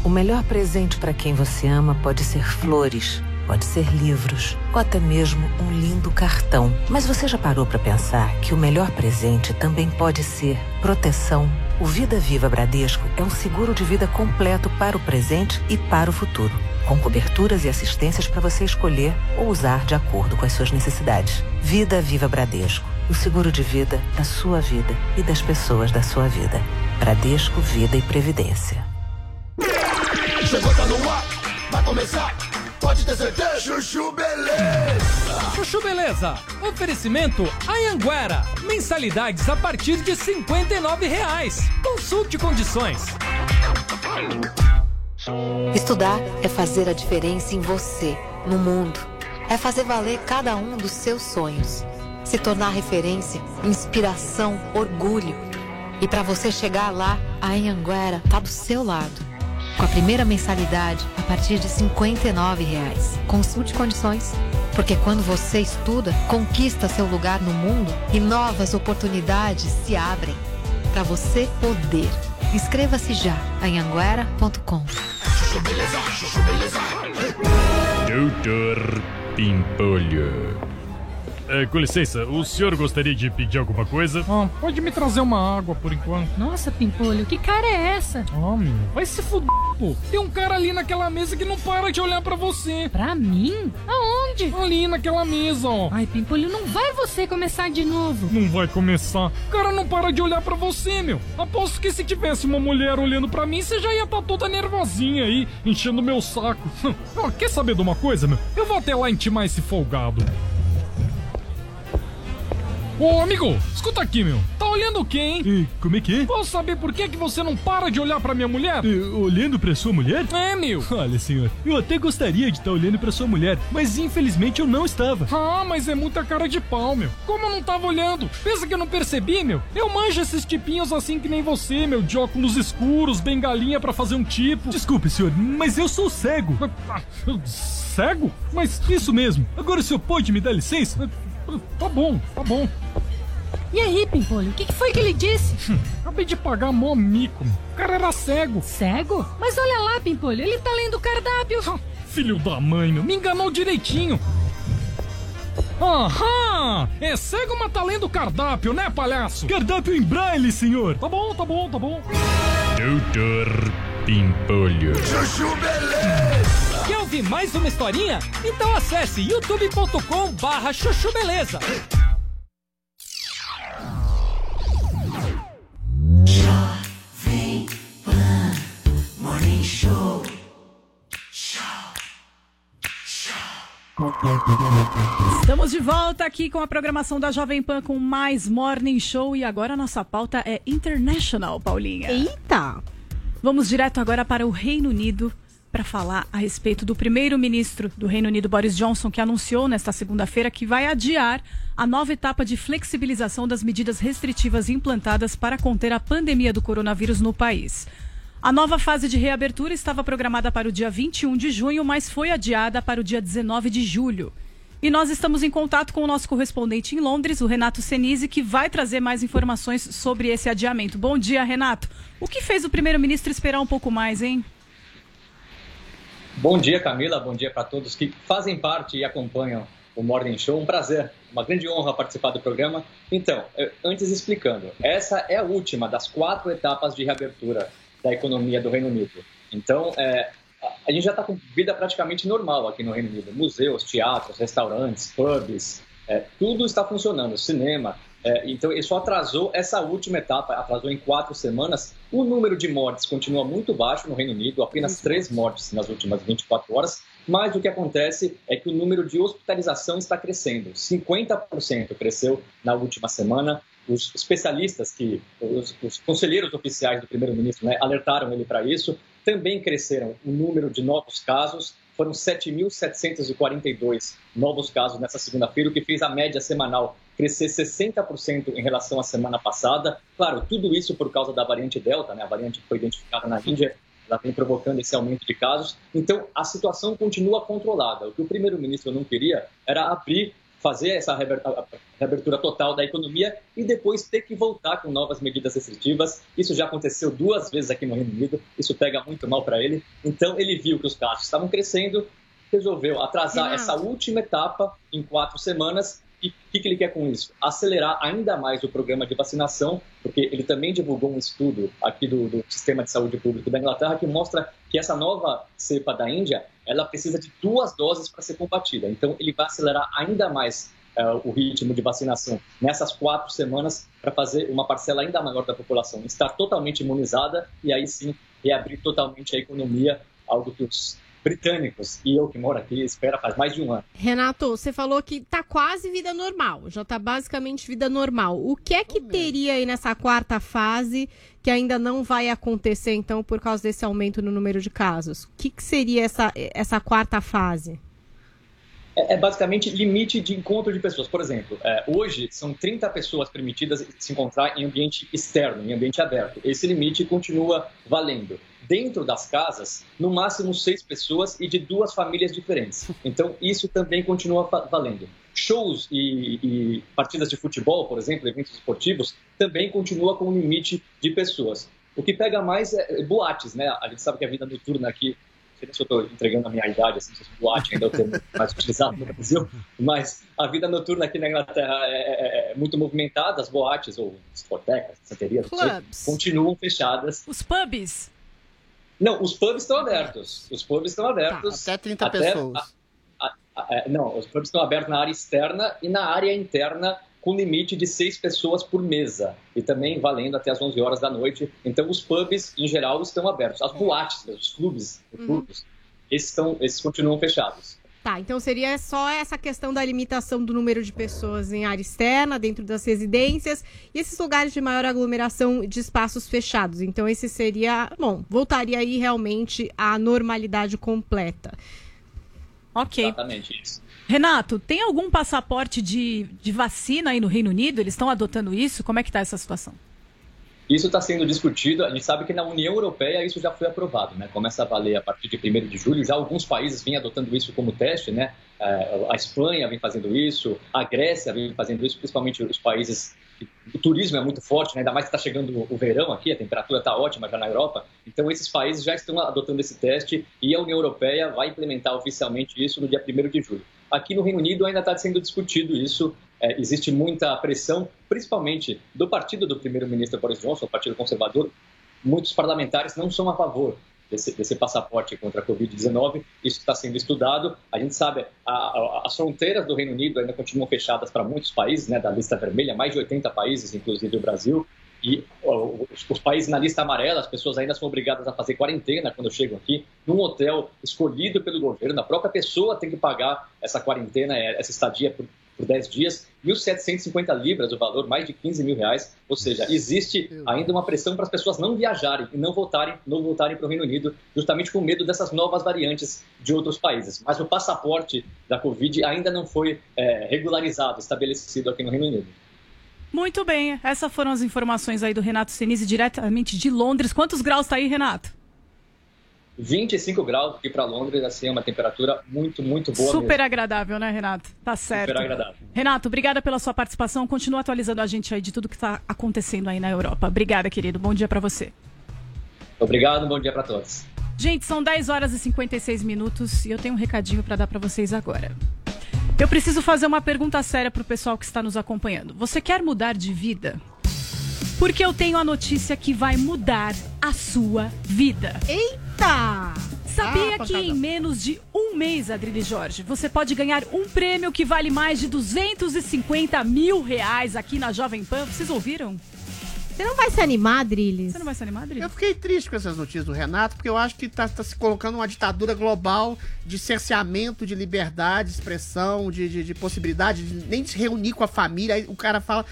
O melhor presente para quem você ama pode ser flores, pode ser livros ou até mesmo um lindo cartão. Mas você já parou para pensar que o melhor presente também pode ser proteção? O Vida Viva Bradesco é um seguro de vida completo para o presente e para o futuro, com coberturas e assistências para você escolher ou usar de acordo com as suas necessidades. Vida Viva Bradesco, o seguro de vida da sua vida e das pessoas da sua vida. Bradesco Vida e Previdência. Chegou, tá no ar, vai começar. Pode ter certeza, Chuchu Beleza. Chuchu Beleza. Oferecimento Anhanguera. Mensalidades a partir de 59 reais. Consulte condições. Estudar é fazer a diferença em você, no mundo. É fazer valer cada um dos seus sonhos. Se tornar referência, inspiração, orgulho. E para você chegar lá, a Anhanguera tá do seu lado. Com a primeira mensalidade a partir de 59 reais. Consulte condições. Porque quando você estuda, conquista seu lugar no mundo e novas oportunidades se abrem. Para você poder. Inscreva-se já em anguera.com. Doutor Pimpolho. É, com licença, o senhor gostaria de pedir alguma coisa? Ah, pode me trazer uma água por enquanto. Nossa, Pimpolho, que cara é essa? Ah, meu, vai se fuder, pô. Tem um cara ali naquela mesa que não para de olhar pra você. Pra mim? Aonde? Ali naquela mesa, ó. Ai, Pimpolho, não vai você começar de novo. Não vai começar. O cara não para de olhar pra você, meu. Aposto que se tivesse uma mulher olhando pra mim, você já ia estar toda nervosinha aí, enchendo meu saco. Ó, quer saber de uma coisa, meu? Eu vou até lá intimar esse folgado. Ô, amigo, escuta aqui, meu. Tá olhando o quê, hein? como é que é? Posso saber por que, que você não para de olhar pra minha mulher? olhando pra sua mulher? É, meu. Olha, senhor, eu até gostaria de estar olhando pra sua mulher, mas infelizmente eu não estava. Ah, mas é muita cara de pau, meu. Como eu não tava olhando? Pensa que eu não percebi, meu? Eu manjo esses tipinhos assim que nem você, meu, de óculos escuros, bengalinha pra fazer um tipo. Desculpe, senhor, mas eu sou cego. Cego? Mas isso mesmo. Agora o senhor pode me dar licença? Tá bom, tá bom. E aí, Pimpolho, o que, que foi que ele disse? Acabei de pagar mó mico. O cara era cego. Cego? Mas olha lá, Pimpolho, ele tá lendo o cardápio. Filho da mãe, meu, me enganou direitinho. Aham! É cego, mas tá lendo o cardápio, né, palhaço? Cardápio em braille, senhor. Tá bom, tá bom, tá bom. Doutor Pimpolho. Chuchu Beleza! Ouvir mais uma historinha? Então acesse youtube.com barra chuchu beleza. Jovem Pan Morning Show. Estamos de volta aqui com a programação da Jovem Pan com mais Morning Show e agora a nossa pauta é International, Paulinha. Eita! Vamos direto agora para o Reino Unido para falar a respeito do primeiro-ministro do Reino Unido, Boris Johnson, que anunciou nesta segunda-feira que vai adiar a nova etapa de flexibilização das medidas restritivas implantadas para conter a pandemia do coronavírus no país. A nova fase de reabertura estava programada para o dia 21 de junho, mas foi adiada para o dia 19 de julho. E nós estamos em contato com o nosso correspondente em Londres, o Renato Senise, que vai trazer mais informações sobre esse adiamento. Bom dia, Renato. O que fez o primeiro-ministro esperar um pouco mais, hein? Bom dia, Camila. Bom dia para todos que fazem parte e acompanham o Morning Show. Um prazer, uma grande honra participar do programa. Então, eh, antes explicando, essa é a última das quatro etapas de reabertura da economia do Reino Unido. Então, é, a gente já está com vida praticamente normal aqui no Reino Unido. Museus, teatros, restaurantes, pubs, é, tudo está funcionando, cinema. É, então, ele só atrasou essa última etapa, atrasou em quatro semanas. O número de mortes continua muito baixo no Reino Unido, apenas três mortes nas últimas 24 horas. Mas o que acontece é que o número de hospitalização está crescendo. 50% cresceu na última semana. Os especialistas, que os, os conselheiros oficiais do primeiro-ministro né, alertaram ele para isso, também cresceram o número de novos casos. Foram 7.742 novos casos nessa segunda-feira, o que fez a média semanal crescer 60% em relação à semana passada. Claro, tudo isso por causa da variante Delta, né? a variante que foi identificada na Índia, ela vem provocando esse aumento de casos. Então, a situação continua controlada. O que o primeiro-ministro não queria era abrir, fazer essa reabertura total da economia e depois ter que voltar com novas medidas restritivas. Isso já aconteceu duas vezes aqui no Reino Unido, isso pega muito mal para ele. Então, ele viu que os casos estavam crescendo, resolveu atrasar Renato. essa última etapa em quatro semanas e o que, que ele quer com isso? Acelerar ainda mais o programa de vacinação, porque ele também divulgou um estudo aqui do, do Sistema de Saúde Público da Inglaterra que mostra que essa nova cepa da Índia, ela precisa de duas doses para ser combatida. Então, ele vai acelerar ainda mais eh, o ritmo de vacinação nessas quatro semanas para fazer uma parcela ainda maior da população estar totalmente imunizada e aí sim reabrir totalmente a economia, algo que os britânicos e eu que moro aqui espera faz mais de um ano. Renato, você falou que tá quase vida normal, já tá basicamente vida normal. O que é que teria aí nessa quarta fase que ainda não vai acontecer, então, por causa desse aumento no número de casos? O que, que seria essa, essa quarta fase? É, é basicamente limite de encontro de pessoas. Por exemplo, é, hoje são 30 pessoas permitidas se encontrar em ambiente externo, em ambiente aberto. Esse limite continua valendo. Dentro das casas, no máximo seis pessoas e de duas famílias diferentes. Então, isso também continua va- valendo. Shows e, e partidas de futebol, por exemplo, eventos esportivos, também continua com um limite de pessoas. O que pega mais é é boates, né? A gente sabe que a vida noturna aqui sei se eu estou entregando a minha idade, assim, se boate ainda é o termo mais utilizado no Brasil, mas a vida noturna aqui na Inglaterra é, é, é muito movimentada, as boates, ou discotecas, santerias, continuam fechadas. Os pubs? Não, os pubs estão abertos. Os pubs estão abertos. Tá, até 30 pessoas. A, a, a, não, os pubs estão abertos na área externa e na área interna com limite de seis pessoas por mesa e também valendo até as 11 horas da noite. Então, os pubs, em geral, estão abertos. As boates, os clubes, os clubes esses, estão, esses continuam fechados. Tá, então seria só essa questão da limitação do número de pessoas em área externa, dentro das residências, e esses lugares de maior aglomeração de espaços fechados. Então, esse seria. Bom, voltaria aí realmente à normalidade completa. Ok. Exatamente isso. Renato, tem algum passaporte de, de vacina aí no Reino Unido? Eles estão adotando isso? Como é que está essa situação? Isso está sendo discutido. A gente sabe que na União Europeia isso já foi aprovado, né? Começa a valer a partir de 1 de julho. Já alguns países vêm adotando isso como teste, né? É, a Espanha vem fazendo isso, a Grécia vem fazendo isso, principalmente os países. O turismo é muito forte, né? ainda mais que está chegando o verão aqui, a temperatura está ótima já na Europa. Então, esses países já estão adotando esse teste e a União Europeia vai implementar oficialmente isso no dia 1 de julho. Aqui no Reino Unido ainda está sendo discutido isso. É, existe muita pressão, principalmente do partido do primeiro-ministro Boris Johnson, o Partido Conservador. Muitos parlamentares não são a favor desse, desse passaporte contra a Covid-19. Isso está sendo estudado. A gente sabe, a, a, as fronteiras do Reino Unido ainda continuam fechadas para muitos países, né, da lista vermelha, mais de 80 países, inclusive o Brasil. E os, os, países na lista amarela, as pessoas ainda são obrigadas a fazer quarentena quando chegam aqui, num hotel escolhido pelo governo. A própria pessoa tem que pagar essa quarentena, essa estadia por, por 10 dias. 1.750 libras o valor, mais de 15 mil reais. Ou seja, existe ainda uma pressão para as pessoas não viajarem e não voltarem, não voltarem para o Reino Unido, justamente com medo dessas novas variantes de outros países. Mas o passaporte da Covid ainda não foi é, regularizado, estabelecido aqui no Reino Unido. Muito bem, essas foram as informações aí do Renato Senise, diretamente de Londres. Quantos graus está aí, Renato? 25 graus aqui para Londres, assim, é uma temperatura muito, muito boa. Super mesmo. agradável, né, Renato? Tá certo. Super agradável. Renato, obrigada pela sua participação. Continua atualizando a gente aí de tudo que está acontecendo aí na Europa. Obrigada, querido. Bom dia para você. Obrigado, bom dia para todos. Gente, são 10 horas e 56 minutos e eu tenho um recadinho para dar para vocês agora. Eu preciso fazer uma pergunta séria pro pessoal que está nos acompanhando. Você quer mudar de vida? Porque eu tenho a notícia que vai mudar a sua vida. Eita! Sabia Ah, que em menos de um mês, Adrilho Jorge, você pode ganhar um prêmio que vale mais de 250 mil reais aqui na Jovem Pan? Vocês ouviram? Você não vai se animar, Drilis? Você não vai se animar, Adrilho? Eu fiquei triste com essas notícias do Renato, porque eu acho que tá, tá se colocando uma ditadura global de cerceamento de liberdade, de expressão, de, de, de possibilidade de nem se reunir com a família. Aí o cara fala.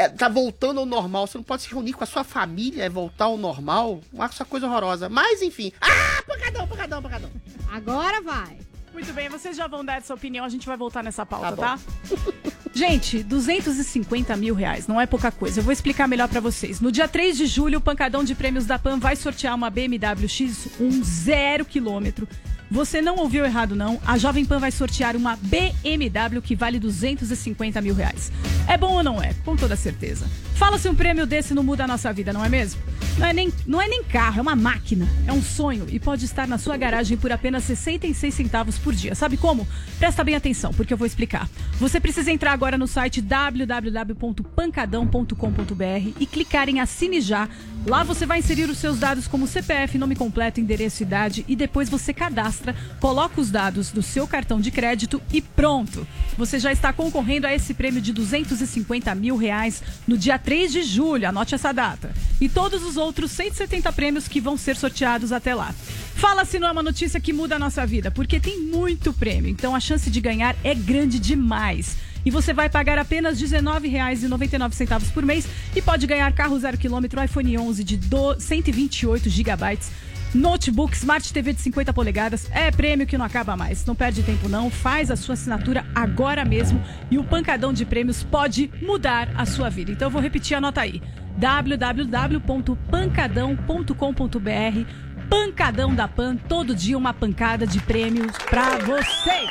É, tá voltando ao normal. Você não pode se reunir com a sua família, é voltar ao normal. Eu acho essa coisa horrorosa. Mas, enfim. Ah, pancadão, pancadão, pancadão. Agora vai. Muito bem, vocês já vão dar essa opinião, a gente vai voltar nessa pauta, Tá tá? Gente, 250 mil reais, não é pouca coisa. Eu vou explicar melhor pra vocês. No dia 3 de julho, o Pancadão de Prêmios da PAN vai sortear uma BMW X1 zero quilômetro. Você não ouviu errado, não. A Jovem Pan vai sortear uma BMW que vale 250 mil reais. É bom ou não é? Com toda certeza. Fala se um prêmio desse não muda a nossa vida, não é mesmo? Não é, nem, não é nem carro, é uma máquina. É um sonho e pode estar na sua garagem por apenas 66 centavos por dia. Sabe como? Presta bem atenção, porque eu vou explicar. Você precisa entrar agora no site www.pancadão.com.br e clicar em Assine Já. Lá você vai inserir os seus dados como CPF, nome completo, endereço, idade e depois você cadastra, coloca os dados do seu cartão de crédito e pronto. Você já está concorrendo a esse prêmio de 250 mil reais no dia 3 de julho. Anote essa data. E todos os outros 170 prêmios que vão ser sorteados até lá. Fala se não é uma notícia que muda a nossa vida, porque tem muito prêmio, então a chance de ganhar é grande demais. E você vai pagar apenas R$ 19,99 por mês e pode ganhar carro zero quilômetro, iPhone 11 de do- 128 gigabytes, notebook, Smart TV de 50 polegadas. É prêmio que não acaba mais. Não perde tempo não, faz a sua assinatura agora mesmo e o pancadão de prêmios pode mudar a sua vida. Então eu vou repetir, anota aí. www.pancadão.com.br Pancadão da Pan, todo dia uma pancada de prêmios pra vocês.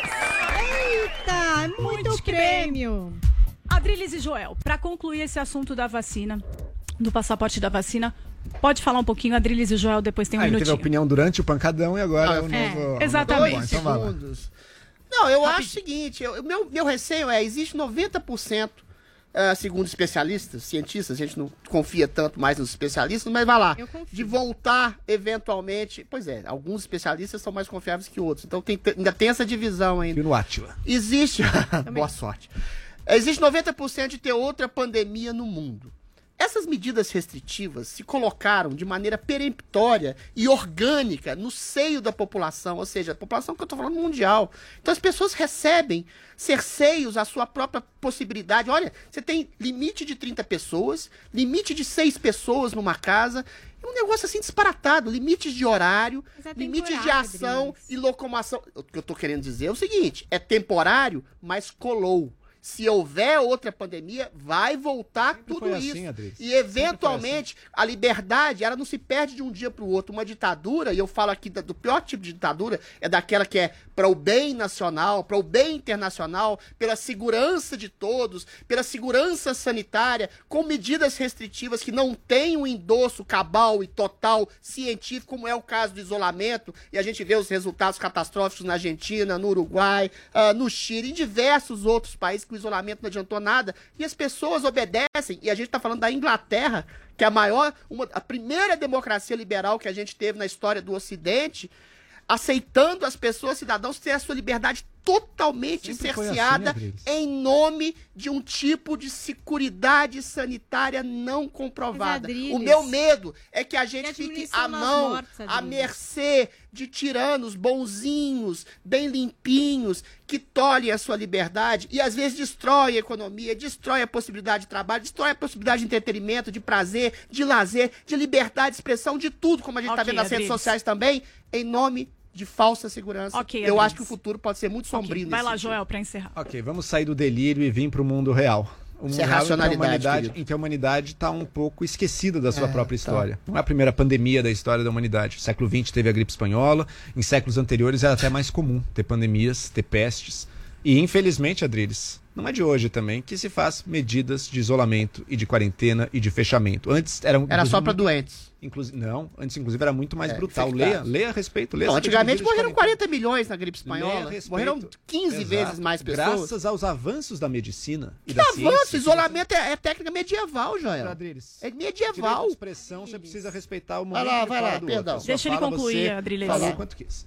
Eita, muito que prêmio. Adriles e Joel, para concluir esse assunto da vacina, do passaporte da vacina, Pode falar um pouquinho, Adriles e o Joel, depois tem um Ah, ele teve minutinho. a opinião durante o pancadão e agora é o É, novo. exatamente. Bom, então segundos. Não, eu acho o seguinte, eu- meu, meu receio é, existe 90%, ah, segundo especialistas, cientistas, a gente não confia tanto mais nos especialistas, mas vai lá, de voltar eventualmente, pois é, alguns especialistas são mais confiáveis que outros, então tem- ainda tem essa divisão ainda. E no Átila. Existe, boa sorte, existe 90% de ter outra pandemia no mundo. Essas medidas restritivas se colocaram de maneira peremptória e orgânica no seio da população, ou seja, a população que eu estou falando mundial. Então as pessoas recebem cerceios à sua própria possibilidade. Olha, você tem limite de 30 pessoas, limite de 6 pessoas numa casa, é um negócio assim disparatado, limites de horário, é limites de ação e locomoção. O que eu tô querendo dizer é o seguinte: é temporário, mas colou. Se houver outra pandemia, vai voltar tudo foi isso. assim, e eventualmente a liberdade, ela não se perde de um dia para o outro. Uma ditadura, e eu falo aqui do pior tipo de ditadura, é daquela que é para o bem nacional, para o bem internacional, pela segurança de todos, pela segurança sanitária, com medidas restritivas que não têm um endosso cabal e total científico, como é o caso do isolamento, e a gente vê os resultados catastróficos na Argentina, no Uruguai, ah, no Chile, em diversos outros países que o isolamento não adiantou nada, e as pessoas obedecem, e a gente está falando da Inglaterra, que é a maior, uma, a primeira democracia liberal que a gente teve na história do Ocidente, aceitando as pessoas, cidadãos, ter a sua liberdade totalmente Sempre assim, cerceada Adriles. em nome de um tipo de seguridade sanitária não comprovada. Mas, Adriles, O meu medo é que a gente a fique à mão, mortes, à mercê de tiranos bonzinhos, bem limpinhos, que tolhem a sua liberdade e às vezes destrói a economia, destrói a possibilidade de trabalho, destrói a possibilidade de entretenimento, de prazer, de lazer, de liberdade de expressão, de tudo, como a gente está Ok, vendo nas redes Adriles. sociais também, em nome de falsa segurança. Ok, Eu acho que o futuro pode ser muito sombrio Vai nesse lá, sentido. Joel, pra encerrar. Ok, vamos sair do delírio e vir para o mundo real. O mundo Isso é real em que a racionalidade, em que a humanidade está um pouco esquecida da sua É, própria tá. história. Não é a primeira pandemia da história da humanidade. No século XX teve a gripe espanhola, em séculos anteriores era até mais comum ter pandemias, ter pestes. E infelizmente, Adriles, não é de hoje também que se faz medidas de isolamento e de quarentena e de fechamento. Antes era Era só para doentes. Inclusive, não, antes inclusive era muito mais É, brutal. Leia, leia a respeito, leia Não, antigamente morreram quarentena. 40 milhões na gripe espanhola. Morreram 15 Exato. vezes mais pessoas. Graças aos avanços da medicina e Que da avanço, ciência. isolamento é, é técnica medieval, Joel. Adriles. É medieval. de expressão, você precisa respeitar o Vai momento lá, de vai lá, perdão. Deixa ele concluir, Adriles. Falou Vai lá. quanto quis.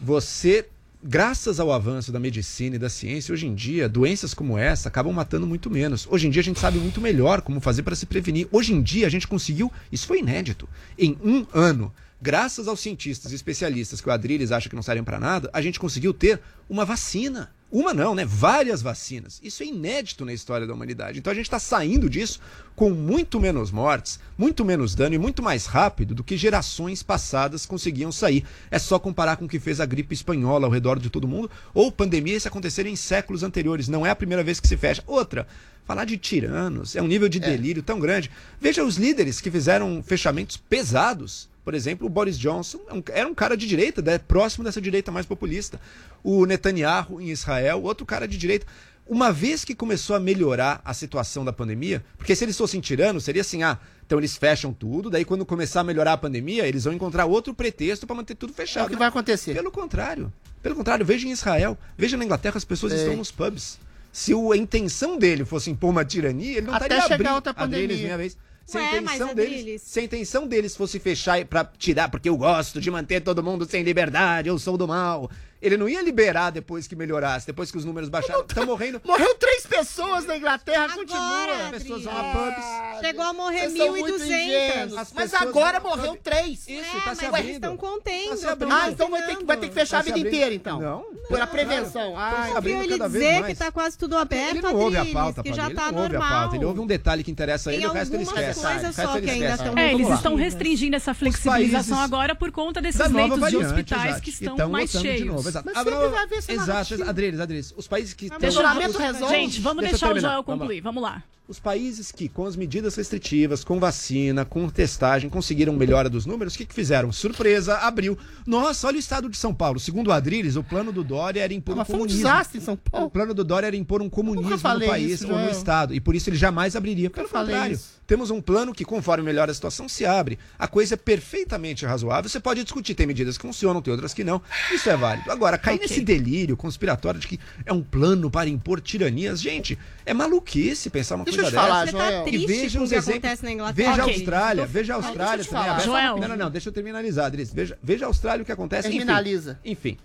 Você, graças ao avanço da medicina e da ciência, hoje em dia, doenças como essa acabam matando muito menos. Hoje em dia a gente sabe muito melhor como fazer para se prevenir. Hoje em dia a gente conseguiu, isso foi inédito, em um ano, graças aos cientistas e especialistas que o Adriles acha que não servem para nada, a gente conseguiu ter uma vacina. Uma não, né? Várias vacinas. Isso é inédito na história da humanidade. Então a gente está saindo disso com muito menos mortes, muito menos dano e muito mais rápido do que gerações passadas conseguiam sair. É só comparar com o que fez a gripe espanhola ao redor de todo mundo ou pandemias acontecerem em séculos anteriores. Não é a primeira vez que se fecha. Outra, falar de tiranos é um nível de delírio tão grande. Veja os líderes que fizeram fechamentos pesados. Por exemplo, o Boris Johnson é era um cara de direita, né, próximo dessa direita mais populista. O Netanyahu em Israel, outro cara de direita. Uma vez que começou a melhorar a situação da pandemia, porque se eles fossem tiranos, seria assim: ah, então eles fecham tudo, daí quando começar a melhorar a pandemia, eles vão encontrar outro pretexto para manter tudo fechado. É o que vai acontecer. Pelo contrário. Pelo contrário, veja em Israel, veja na Inglaterra, as pessoas estão nos pubs. Se a intenção dele fosse impor uma tirania, ele não Até estaria chegar abrindo. outra pandemia. minha vez. Se a, Ué, mas, intenção Adriles- deles, se a intenção deles fosse fechar para tirar, porque eu gosto de manter todo mundo sem liberdade, eu sou do mal. Ele não ia liberar depois que melhorasse, depois que os números baixaram. Estão morrendo. Morreu três pessoas na Inglaterra, continua. As pessoas vão a pubs. Chegou a morrer Vocês são muito 1.200. ingênuos. As Mas agora morreu três. Isso, É, tá mas se eles abrindo. estão contendo. Tá abrindo. Ah, então vai ter, que, vai ter que fechar Tá a vida inteira, então. Não. Por a Não, prevenção. Ah, Ouviu abrindo ele dizer mais. que tá quase tudo aberto, Ele não ouve a pauta, que já ele tá não ouve a normal. Ele ouve um detalhe que interessa a ele, o resto ele esquece. coisas só que ainda estão É, eles estão restringindo essa flexibilização agora por conta desses leitos de hospitais que estão tão mais cheios. Exato. Mas Abra- sempre vai haver essa Exato, narrativa. Adriles, Adriles. Os países que. Os- resolve. Gente, vamos Deixa deixar o. Joel Vamos lá. concluir. Vamos lá. Os países que, com as medidas restritivas, com vacina, com testagem, conseguiram melhora dos números, o que, que fizeram? Surpresa, abriu. Nossa, olha o estado de São Paulo. Segundo o Adriles, o plano do Dória era impor um mas foi um comunismo. desastre em São Paulo. O plano do Dória era impor um comunismo no país isso, ou no. Estado. E por isso ele jamais abriria. Pelo contrário, isso. temos um plano que, conforme melhora a situação, se abre. A coisa é perfeitamente razoável. Você pode discutir, tem medidas que funcionam, tem outras que não. Isso é válido. Agora, cair Ok. nesse delírio conspiratório de que é um plano para impor tiranias, gente, é maluquice pensar uma Deixa eu te falar, dessa. Joel. E triste veja os exemplos. Veja a. Austrália, veja a deixa Austrália também. Joel. Não, não, não, deixa eu terminalizar, Adris. Veja, veja a Austrália o que acontece. Enfim, Terminaliza. enfim,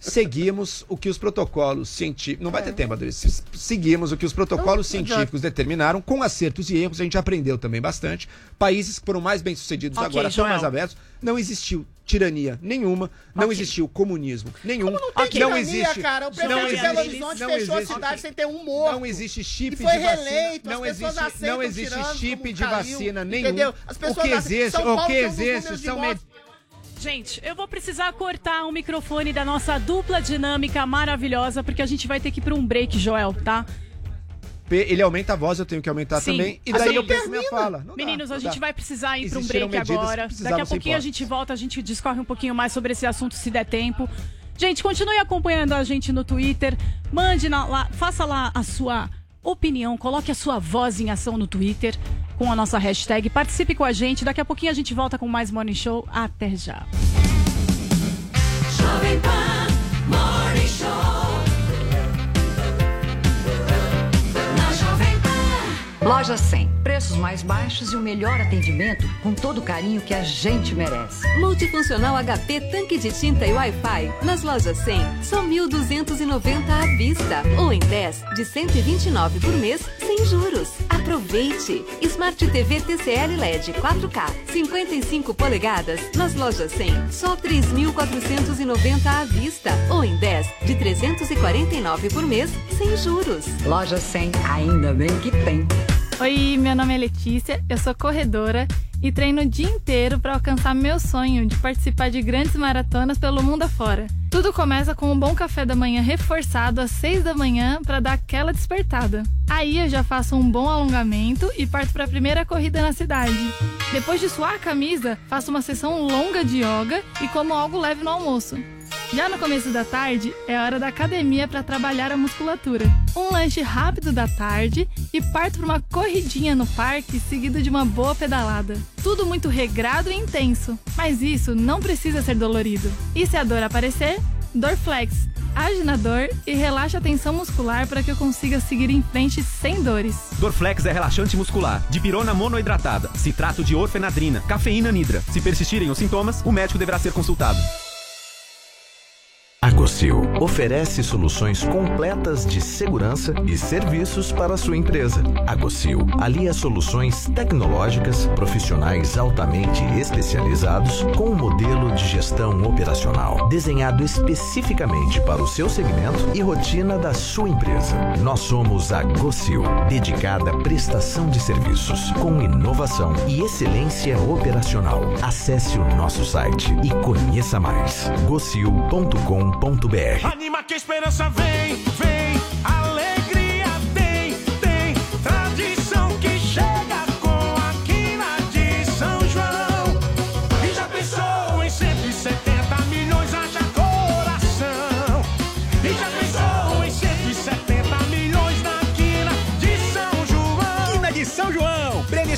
seguimos o que os protocolos científicos. Não vai ter tempo, Adris. Seguimos o que os protocolos Então, científicos determinaram, com acertos e erros, a gente aprendeu também bastante. Países que foram mais bem-sucedidos Ok, agora estão Joel. mais abertos. Não existiu tirania nenhuma, não Ok. existiu comunismo nenhum. Não tem não tirania, existe. cara. O não prefeito de Belo existe- Horizonte não fechou a existe- cidade sem ter um morto. Não existe chip foi de vacina. não existe, não existe chip como de caiu, vacina nenhum. entendeu? As o pessoas que acham- existe, São o que existe são mortes. Gente, eu vou precisar cortar o microfone da nossa dupla dinâmica maravilhosa, porque a gente vai ter que ir para um break, Joel, tá? Ele aumenta a voz, eu tenho que aumentar Sim. também. E daí eu perco minha fala. Não dá, Meninos, a não gente dá. vai precisar ir para um break agora. Daqui a pouquinho a gente volta, a gente discorre um pouquinho mais sobre esse assunto, se der tempo. Gente, continue acompanhando a gente no Twitter. Mande na- lá, faça lá a sua opinião, coloque a sua voz em ação no Twitter com a nossa hashtag. Participe com a gente. Daqui a pouquinho a gente volta com mais Morning Show. Até já. Loja 100. Preços mais baixos e o melhor atendimento com todo o carinho que a gente merece. Multifuncional HP tanque de tinta e Wi-Fi. Nas lojas 100, só 1.290 à vista. Ou em 10, de 129 por mês, sem juros. Aproveite! Smart TV TCL LED 4K, 55 polegadas. Nas lojas 100, só 3.490 à vista. Ou em 10, de 349 por mês, sem juros. Loja 100, ainda bem que tem. Oi, meu nome é Letícia, eu sou corredora e treino o dia inteiro para alcançar meu sonho de participar de grandes maratonas pelo mundo afora. Tudo começa com um bom café da manhã reforçado às 6 da manhã para dar aquela despertada. Aí eu já faço um bom alongamento e parto para a primeira corrida na cidade. Depois de suar a camisa, faço uma sessão longa de yoga e como algo leve no almoço. Já no começo da tarde, é hora da academia para trabalhar a musculatura. Um lanche rápido da tarde e parto para uma corridinha no parque seguido de uma boa pedalada. Tudo muito regrado e intenso, mas isso não precisa ser dolorido. E se a dor aparecer, Dorflex. Age na dor e relaxa a tensão muscular para que eu consiga seguir em frente sem dores. Dorflex é relaxante muscular, dipirona monoidratada, citrato de orfenadrina, cafeína nidra. Se persistirem os sintomas, o médico deverá ser consultado. A Gocil oferece soluções completas de segurança e serviços para a sua empresa. A Gocil alia soluções tecnológicas, profissionais altamente especializados com um modelo de gestão operacional desenhado especificamente para o seu segmento e rotina da sua empresa. Nós somos a Gocil, dedicada à prestação de serviços com inovação e excelência operacional. Acesse o nosso site e conheça mais. gocil.com.br Anima que a esperança vem, vem,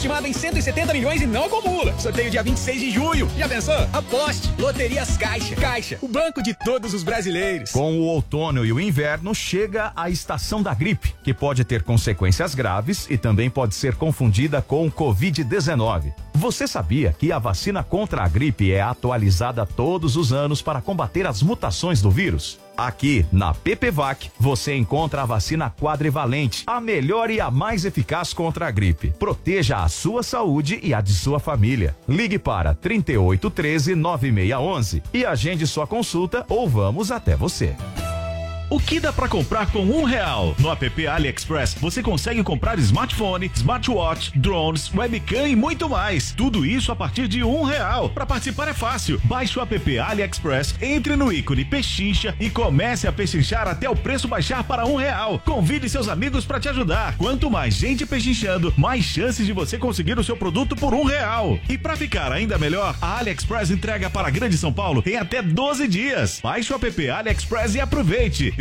Estimado em 170 milhões e não acumula. Sorteio dia 26 de junho. Já pensou? Aposte. Loterias Caixa. Caixa, o banco de todos os brasileiros. Com o outono e o inverno, chega a estação da gripe, que pode ter consequências graves e também pode ser confundida com o Covid-19. Você sabia que a vacina contra a gripe é atualizada todos os anos para combater as mutações do vírus? Aqui, na PPVAC, você encontra a vacina quadrivalente, a melhor e a mais eficaz contra a gripe. Proteja a sua saúde e a de sua família. Ligue para 3813 9611 e agende sua consulta ou vamos até você. O que dá pra comprar com um real? No app AliExpress você consegue comprar smartphone, smartwatch, drones, webcam e muito mais. Tudo isso a partir de um real. Para participar é fácil. Baixe o app AliExpress, entre no ícone Pechincha e comece a pechinchar até o preço baixar para um real. Convide seus amigos para te ajudar. Quanto mais gente pechinchando, mais chances de você conseguir o seu produto por um real. E para ficar ainda melhor, a AliExpress entrega para a Grande São Paulo em até 12 dias. Baixe o app AliExpress e aproveite.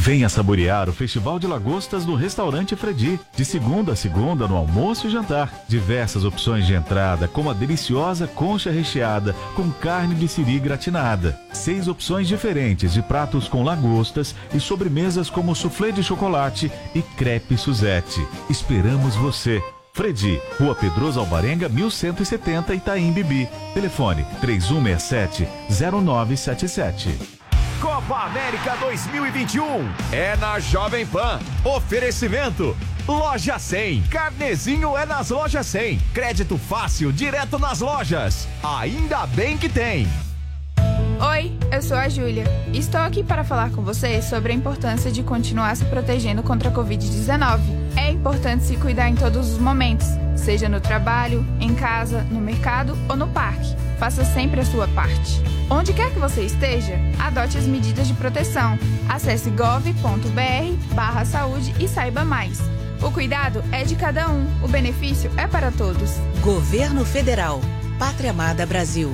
Venha saborear o Festival de Lagostas no Restaurante Fredi. De segunda a segunda, no almoço e jantar. Diversas opções de entrada, como a deliciosa concha recheada com carne de siri gratinada. Seis opções diferentes de pratos com lagostas e sobremesas como soufflé de chocolate e crepe Suzette. Esperamos você. Fredi, Rua Pedroso Alvarenga, 1170 Itaim Bibi. Telefone 3167-0977. Copa América 2021 é na Jovem Pan. Oferecimento. Loja 100. Carnezinho é nas lojas 100. Crédito fácil, direto nas lojas. Ainda bem que tem. Oi, eu sou a Júlia. Estou aqui para falar com você sobre a importância de continuar se protegendo contra a Covid-19. É importante se cuidar em todos os momentos, seja no trabalho, em casa, no mercado ou no parque. Faça sempre a sua parte. Onde quer que você esteja, adote as medidas de proteção. Acesse gov.br/barra saúde e saiba mais. O cuidado é de cada um, o benefício é para todos. Governo Federal. Pátria Amada Brasil.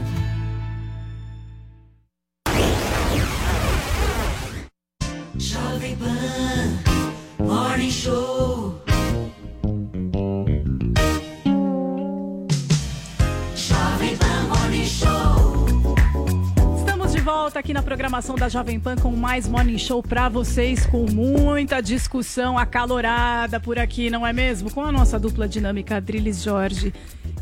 Aqui na programação da Jovem Pan com mais Morning Show pra vocês, com muita discussão acalorada por aqui, não é mesmo? Com a nossa dupla dinâmica Adriles Jorge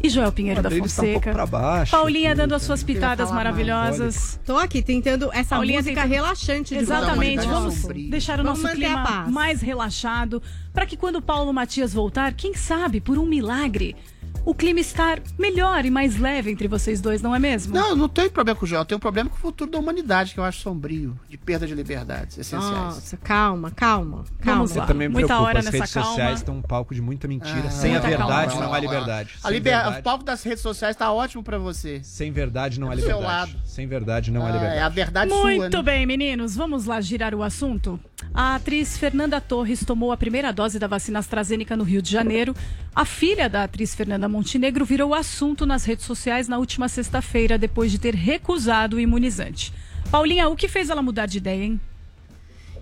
e Joel Pinheiro da Adriles tá um Fonseca. baixo Paulinha aqui. dando as suas pitadas maravilhosas. Tô aqui tentando essa Paulinha música tentando- relaxante de Exatamente, vamos deixar o Vamos nosso clima mais relaxado para que quando o Paulo Matias voltar, quem sabe, por um milagre, o clima estar melhor e mais leve entre vocês dois, não é mesmo? Não, não tenho problema com o Joel. Eu tenho um problema com o futuro da humanidade, que eu acho sombrio, de perda de liberdades essenciais. Nossa, calma, calma, calma. Você também me Muita preocupa. hora As nessa redes calma. sociais estão um palco de muita mentira. Ah, Sem a muita calma. verdade Não, não há liberdade. A liber... verdade- O palco das redes sociais tá ótimo pra você. Sem verdade não há do seu liberdade. lado. Sem verdade não há Ah, liberdade. é a verdade sua, Muito né? bem, meninos, vamos lá girar o assunto. A atriz Fernanda Torres tomou a primeira dose da vacina AstraZeneca no Rio de Janeiro. A filha da atriz Fernanda Montenegro virou assunto nas redes sociais na última sexta-feira, depois de ter recusado o imunizante. Paulinha, o que fez ela mudar de ideia, hein?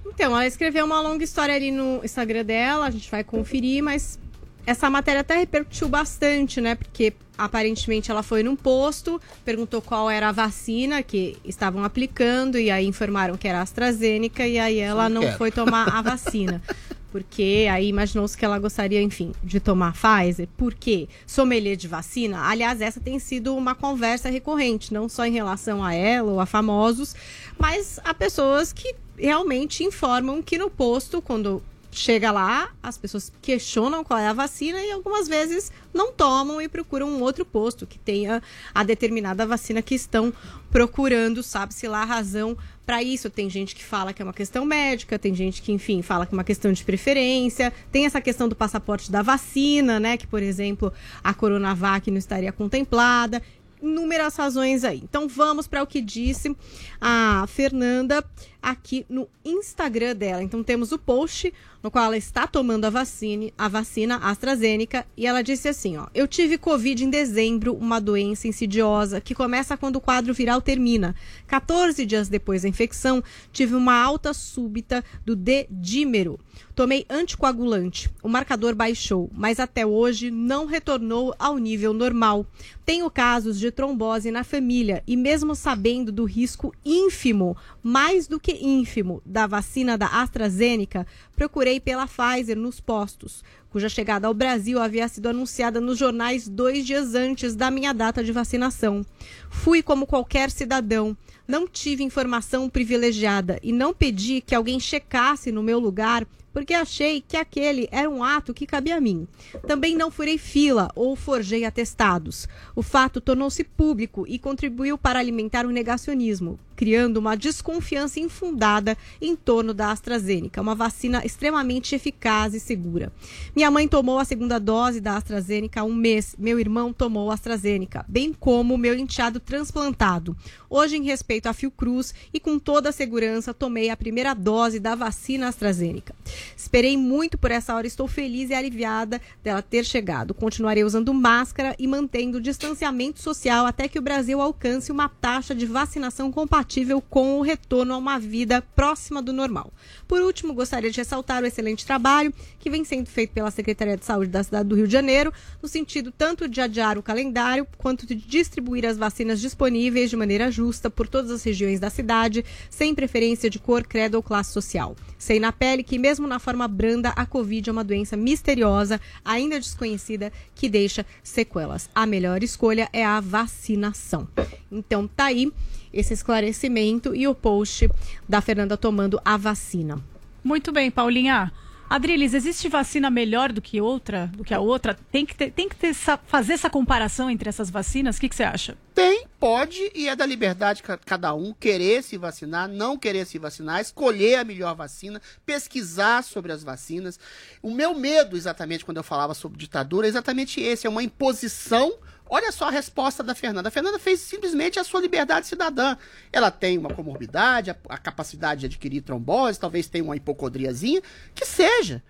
Então, ela escreveu uma longa história ali no Instagram dela, a gente vai conferir, mas essa matéria até repercutiu bastante, né? Porque aparentemente ela foi num posto, perguntou qual era a vacina que estavam aplicando, e aí informaram que era a AstraZeneca, e aí ela Não foi tomar a vacina. Porque aí imaginou-se que ela gostaria, enfim, de tomar Pfizer. Por quê? Sommelier de vacina. Aliás, essa tem sido uma conversa recorrente, não só em relação a ela ou a famosos, mas a pessoas que realmente informam que no posto, quando chega lá, as pessoas questionam qual é a vacina e algumas vezes não tomam e procuram um outro posto que tenha a determinada vacina que estão procurando, sabe-se lá a razão para isso. Tem gente que fala que é uma questão médica, tem gente que, enfim, fala que é uma questão de preferência. Tem essa questão do passaporte da vacina, né? Que, por exemplo, a Coronavac não estaria contemplada. Inúmeras razões aí. Então vamos para o que disse a Fernanda aqui no Instagram dela. Então temos o post no qual ela está tomando a vacina, a vacina AstraZeneca, e ela disse assim, ó: "Eu tive COVID em dezembro, uma doença insidiosa que começa quando o quadro viral termina. 14 dias depois da infecção, tive uma alta súbita do D-dímero. Tomei anticoagulante. O marcador baixou, mas até hoje não retornou ao nível normal. Tenho casos de trombose na família e, mesmo sabendo do risco ínfimo, mais do que ínfimo, da vacina da AstraZeneca, procurei pela Pfizer nos postos, cuja chegada ao Brasil havia sido anunciada nos jornais dois dias antes da minha data de vacinação. Fui como qualquer cidadão. Não tive informação privilegiada e não pedi que alguém checasse no meu lugar porque achei que aquele era um ato que cabia a mim. Também não furei fila ou forjei atestados. O fato tornou-se público e contribuiu para alimentar o negacionismo, criando uma desconfiança infundada em torno da AstraZeneca, uma vacina extremamente eficaz e segura. Minha mãe tomou a segunda dose da AstraZeneca há um mês. Meu irmão tomou a AstraZeneca, bem como meu enteado transplantado. Hoje, em respeito à Fiocruz e com toda a segurança, tomei a primeira dose da vacina AstraZeneca. Esperei muito por essa hora, estou feliz e aliviada dela ter chegado. Continuarei usando máscara e mantendo o distanciamento social até que o Brasil alcance uma taxa de vacinação compatível com o retorno a uma vida próxima do normal. Por último, gostaria de ressaltar o excelente trabalho que vem sendo feito pela Secretaria de Saúde da cidade do Rio de Janeiro, no sentido tanto de adiar o calendário quanto de distribuir as vacinas disponíveis de maneira justa por todas as regiões da cidade, sem preferência de cor, credo ou classe social. Sei na pele que, mesmo na forma branda, a Covid é uma doença misteriosa, ainda desconhecida, que deixa sequelas. A melhor escolha é a vacinação. Então, tá aí esse esclarecimento e o post da Fernanda tomando a vacina. Muito bem, Paulinha. Adriles, existe vacina melhor do que outra, do que a outra? Tem que, ter, tem que ter essa, fazer essa comparação entre essas vacinas? O que, você acha? Tem, pode, e é da liberdade de cada um querer se vacinar, não querer se vacinar, escolher a melhor vacina, pesquisar sobre as vacinas. O meu medo, exatamente, quando eu falava sobre ditadura, é exatamente esse: é uma imposição. Olha só a resposta da Fernanda. A Fernanda fez simplesmente a sua liberdade cidadã. Ela tem uma comorbidade, a, a capacidade de adquirir trombose, talvez tenha uma hipocondriazinha, que seja.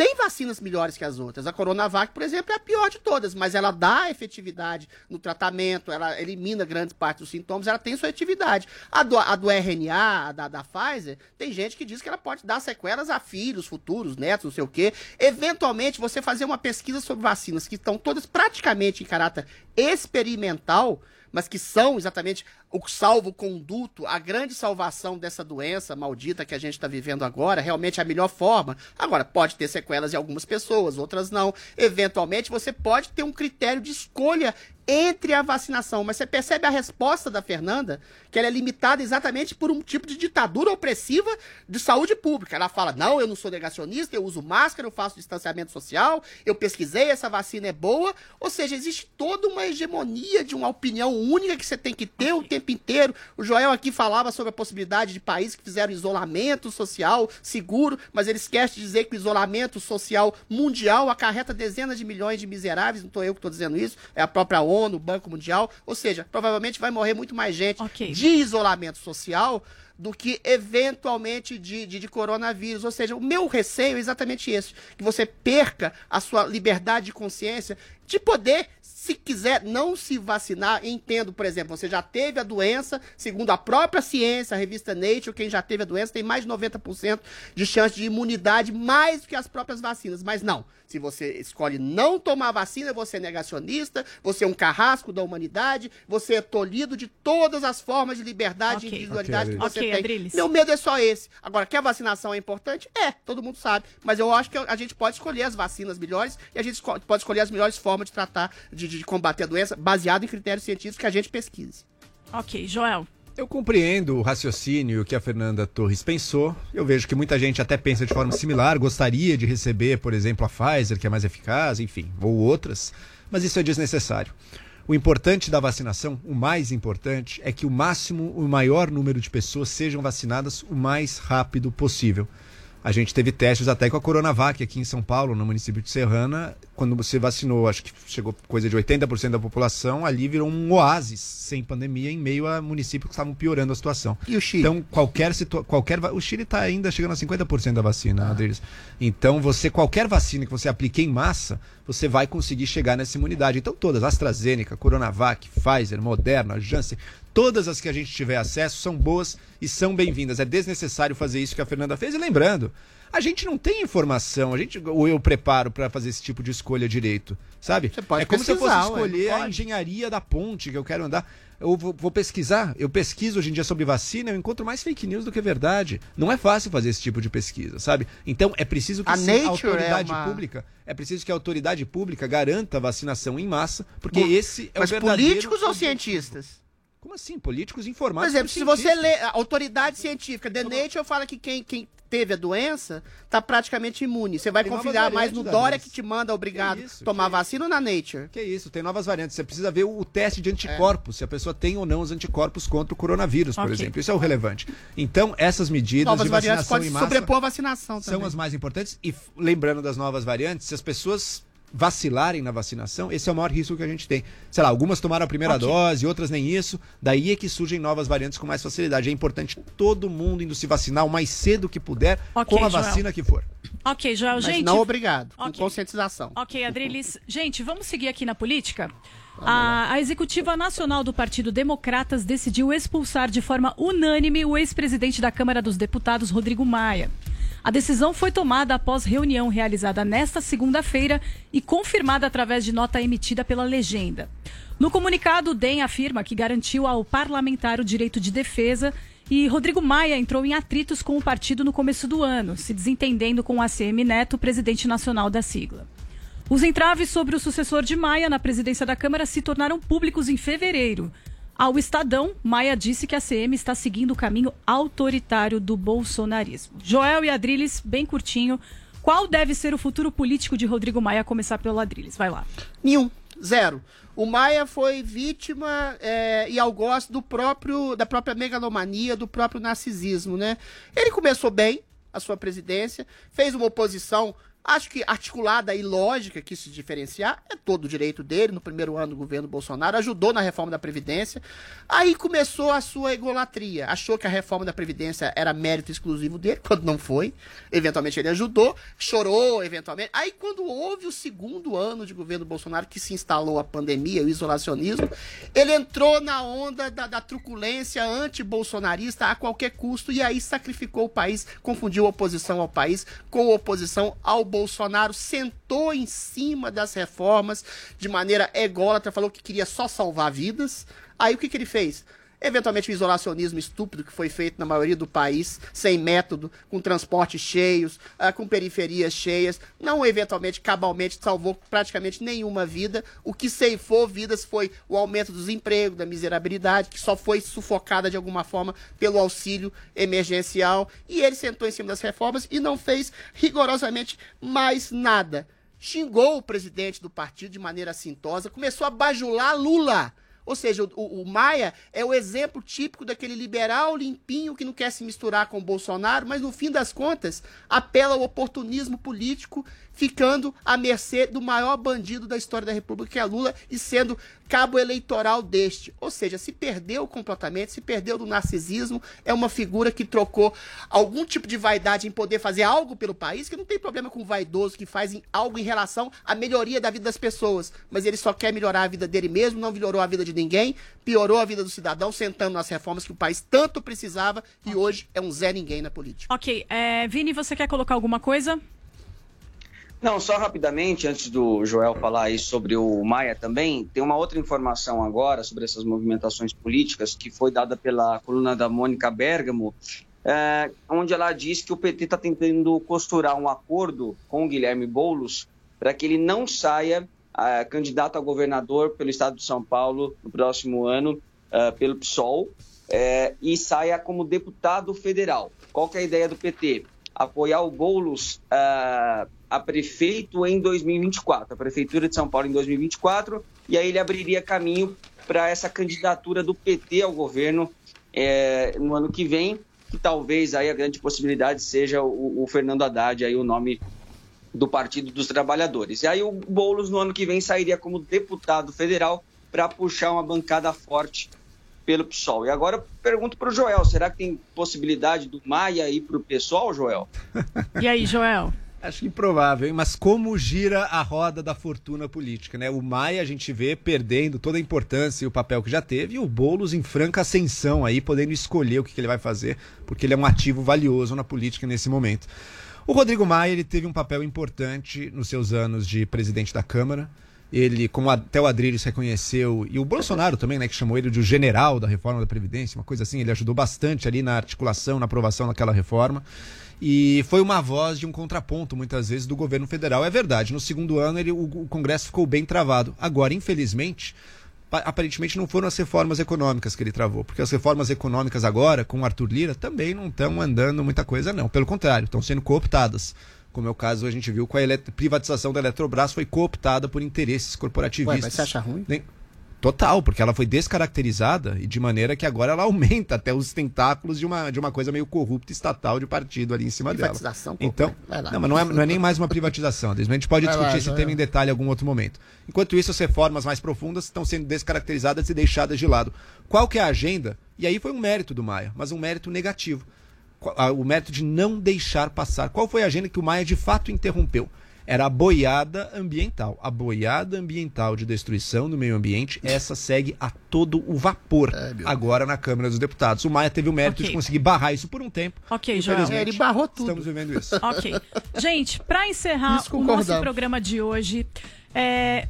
Tem vacinas melhores que as outras. A Coronavac, por exemplo, é a pior de todas, mas ela dá efetividade no tratamento, ela elimina grandes partes dos sintomas, ela tem sua efetividade. A do, a do RNA, a da, da Pfizer, tem gente que diz que ela pode dar sequelas a filhos, futuros, netos, não sei o quê. Eventualmente, você fazer uma pesquisa sobre vacinas que estão todas praticamente em caráter experimental, mas que são exatamente o salvo-conduto, a grande salvação dessa doença maldita que a gente está vivendo agora, realmente é a melhor forma. Agora, pode ter sequelas em algumas pessoas, outras não. Eventualmente, você pode ter um critério de escolha entre a vacinação. Mas você percebe a resposta da Fernanda, que ela é limitada exatamente por um tipo de ditadura opressiva de saúde pública. Ela fala: não, eu não sou negacionista, eu uso máscara, eu faço distanciamento social, eu pesquisei, essa vacina é boa. Ou seja, existe toda uma hegemonia de uma opinião única que você tem que ter tempo inteiro. O Joel aqui falava sobre a possibilidade de países que fizeram isolamento social seguro, mas ele esquece de dizer que o isolamento social mundial acarreta dezenas de milhões de miseráveis. Não estou eu que estou dizendo isso, é a própria ONU ONU, Banco Mundial, ou seja, provavelmente vai morrer muito mais gente Ok. de isolamento social do que eventualmente de, de, de coronavírus. Ou seja, o meu receio é exatamente esse: que você perca a sua liberdade de consciência de poder, se quiser, não se vacinar. Entendo, por exemplo, você já teve a doença, segundo a própria ciência, a revista Nature, quem já teve a doença tem mais de 90% de chance de imunidade, mais do que as próprias vacinas. Mas não. Se você escolhe não tomar vacina, você é negacionista, você é um carrasco da humanidade, você é tolhido de todas as formas de liberdade e individualidade Ok, que você Ok, tem. Adriles. Meu medo é só esse. Agora, que a vacinação é importante? É, todo mundo sabe. Mas eu acho que a gente pode escolher as vacinas melhores e a gente pode escolher as melhores formas de tratar, de, de combater a doença, baseado em critérios científicos que a gente pesquise. Ok, Joel. Eu compreendo o raciocínio que a Fernanda Torres pensou. Eu vejo que muita gente até pensa de forma similar, gostaria de receber, por exemplo, a Pfizer, que é mais eficaz, enfim, ou outras, mas isso é desnecessário. O importante da vacinação, o mais importante, é que o máximo, o maior número de pessoas sejam vacinadas o mais rápido possível. A gente teve testes até com a Coronavac aqui em São Paulo, no município de Serrana. Quando você vacinou, acho que chegou coisa de 80% da população, ali virou um oásis sem pandemia em meio a municípios que estavam piorando a situação. E o Chile? Então, qualquer situação. Qualquer... O Chile está ainda chegando a 50% da vacina, Adriles. Então, você, qualquer vacina que você aplique em massa, você vai conseguir chegar nessa imunidade. Então, todas, AstraZeneca, Coronavac, Pfizer, Moderna, Janssen, Todas as que a gente tiver acesso são boas e são bem-vindas. É desnecessário fazer isso que a Fernanda fez. E lembrando, a gente não tem informação, a gente, ou eu preparo para fazer esse tipo de escolha direito, sabe? Você pode é como se eu fosse ué, escolher a engenharia da ponte que eu quero andar. Eu vou, vou pesquisar, eu pesquiso hoje em dia sobre vacina, eu encontro mais fake news do que verdade. Não é fácil fazer esse tipo de pesquisa, sabe? Então é preciso que A sim, a Nature autoridade é uma- pública, é preciso que a autoridade pública garanta a vacinação em massa, porque Bom, esse é Mas o verdadeiro políticos ou cientistas? Como assim? Políticos Por informados. exemplo, por se você lê a autoridade científica, The Nature fala que quem, quem teve a doença tá praticamente imune. Você vai Tem confiar mais no variantes Dória que te manda obrigado tomar que vacina ou na Nature? Que isso, tem novas variantes. Você precisa ver o, o teste de anticorpos, se a pessoa tem ou não os anticorpos contra o coronavírus, por Ok. exemplo. Isso é o relevante. Então, essas medidas Novas de variantes vacinação podem em massa sobrepor a vacinação são também. as mais importantes. E lembrando das novas variantes, se as pessoas vacilarem na vacinação, esse é o maior risco que a gente tem. Sei lá, algumas tomaram a primeira Ok. dose, outras nem isso. Daí é que surgem novas variantes com mais facilidade. É importante todo mundo indo se vacinar o mais cedo que puder, Ok, com a Joel. vacina que for. Ok, Joel, Mas gente. não obrigado, com Ok. conscientização. Ok, Adriles. Gente, vamos seguir aqui na política? A, a executiva nacional do Partido Democratas decidiu expulsar de forma unânime o ex-presidente da Câmara dos Deputados, Rodrigo Maia. A decisão foi tomada após reunião realizada nesta segunda-feira e confirmada através de nota emitida pela legenda. No comunicado, o DEM afirma que garantiu ao parlamentar o direito de defesa e Rodrigo Maia entrou em atritos com o partido no começo do ano, se desentendendo com o ACM Neto, presidente nacional da sigla. Os entraves sobre o sucessor de Maia na presidência da Câmara se tornaram públicos em fevereiro. Ao Estadão, Maia disse que a CM está seguindo o caminho autoritário do bolsonarismo. Joel e Adriles, bem curtinho. Qual deve ser o futuro político de Rodrigo Maia? A Começar pelo Adriles. Vai lá. Nenhum. Zero. O Maia foi vítima é, e algoz do próprio, da própria megalomania, do próprio narcisismo, né? Ele começou bem a sua presidência, fez uma oposição, acho que articulada e lógica, quis se diferenciar, é todo o direito dele, no primeiro ano do governo Bolsonaro, ajudou na reforma da Previdência, aí começou a sua egolatria, achou que a reforma da Previdência era mérito exclusivo dele, quando não foi, eventualmente ele ajudou, chorou eventualmente, aí quando houve o segundo ano de governo Bolsonaro, que se instalou a pandemia, o isolacionismo, ele entrou na onda da, da truculência anti-bolsonarista a qualquer custo, e aí sacrificou o país, confundiu a oposição ao país com oposição ao Bolsonaro, sentou em cima das reformas de maneira ególatra, falou que queria só salvar vidas. Aí o que, que ele fez? Eventualmente o isolacionismo estúpido que foi feito na maioria do país, sem método, com transportes cheios, ah, com periferias cheias, não eventualmente, cabalmente, salvou praticamente nenhuma vida. O que ceifou vidas foi o aumento do desemprego, da miserabilidade, que só foi sufocada de alguma forma pelo auxílio emergencial. E ele sentou em cima das reformas e não fez rigorosamente mais nada. Xingou o presidente do partido de maneira assintosa, começou a bajular Lula. Ou seja, o, o- Maia é o exemplo típico daquele liberal limpinho que não quer se misturar com o Bolsonaro, mas no fim das contas apela ao oportunismo político, ficando à mercê do maior bandido da história da República, que é Lula, e sendo cabo eleitoral deste. Ou seja, se perdeu completamente, se perdeu do narcisismo, é uma figura que trocou algum tipo de vaidade em poder fazer algo pelo país, que não tem problema com o vaidoso que faz algo em relação à melhoria da vida das pessoas, mas ele só quer melhorar a vida dele mesmo, não melhorou a vida de ninguém, piorou a vida do cidadão, sentando nas reformas que o país tanto precisava e hoje é um Zé Ninguém na política. Ok, é, Vini, você quer colocar alguma coisa? Não, só rapidamente, antes do Joel falar aí sobre o Maia também, tem uma outra informação agora sobre essas movimentações políticas que foi dada pela coluna da Mônica Bergamo, é, onde ela diz que o PT está tentando costurar um acordo com o Guilherme Boulos para que ele não saia ah, candidato a governador pelo estado de São Paulo no próximo ano, ah, pelo PSOL, é, e saia como deputado federal. Qual que é a ideia do PT? Apoiar o Boulos ah, a prefeito em 2024, a prefeitura de São Paulo em 2024, e aí ele abriria caminho para essa candidatura do PT ao governo é, no ano que vem, que talvez aí a grande possibilidade seja o, o Fernando Haddad, aí o nome do Partido dos Trabalhadores. E aí o Boulos no ano que vem sairia como deputado federal para puxar uma bancada forte pelo PSOL. E agora eu pergunto para o Joel, será que tem possibilidade do Maia ir para o PSOL, Joel? E aí, Joel? Acho improvável, hein? mas como gira a roda da fortuna política, né? O Maia a gente vê perdendo toda a importância e o papel que já teve, e o Boulos em franca ascensão aí, podendo escolher o que, que ele vai fazer, porque ele é um ativo valioso na política nesse momento. O Rodrigo Maia ele teve um papel importante nos seus anos de presidente da Câmara. Ele, como até o Adriles reconheceu, e o Bolsonaro também, né, que chamou ele de o general da reforma da Previdência, uma coisa assim, ele ajudou bastante ali na articulação, na aprovação daquela reforma. E foi uma voz de um contraponto, muitas vezes, do governo federal. É verdade, no segundo ano ele, o, o Congresso ficou bem travado. Agora, infelizmente, pa- aparentemente não foram as reformas econômicas que ele travou. Porque as reformas econômicas agora, com Arthur Lira, também não estão andando muita coisa, não. Pelo contrário, estão sendo cooptadas. Como é o caso, a gente viu com a privatização da Eletrobras, foi cooptada por interesses corporativistas. Ué, mas você acha ruim? Nem- Total, porque ela foi descaracterizada e de maneira que agora ela aumenta até os tentáculos de uma, de uma coisa meio corrupta estatal de partido ali em cima dela. Privatização, pô, Então, lá. não, mas não é, não é nem mais uma privatização. A gente pode Vai discutir lá, esse tema lá. em detalhe em algum outro momento. Enquanto isso, as reformas mais profundas estão sendo descaracterizadas e deixadas de lado. Qual que é a agenda? E aí foi um mérito do Maia, mas um mérito negativo. O mérito de não deixar passar. Qual foi a agenda que o Maia de fato interrompeu? Era a boiada ambiental. A boiada ambiental de destruição do meio ambiente, essa segue a todo o vapor agora na Câmara dos Deputados. O Maia teve o mérito Ok. de conseguir barrar isso por um tempo. Ok, Joel. É, ele barrou tudo. Estamos vivendo isso. Ok. Gente, para encerrar o nosso programa de hoje, é,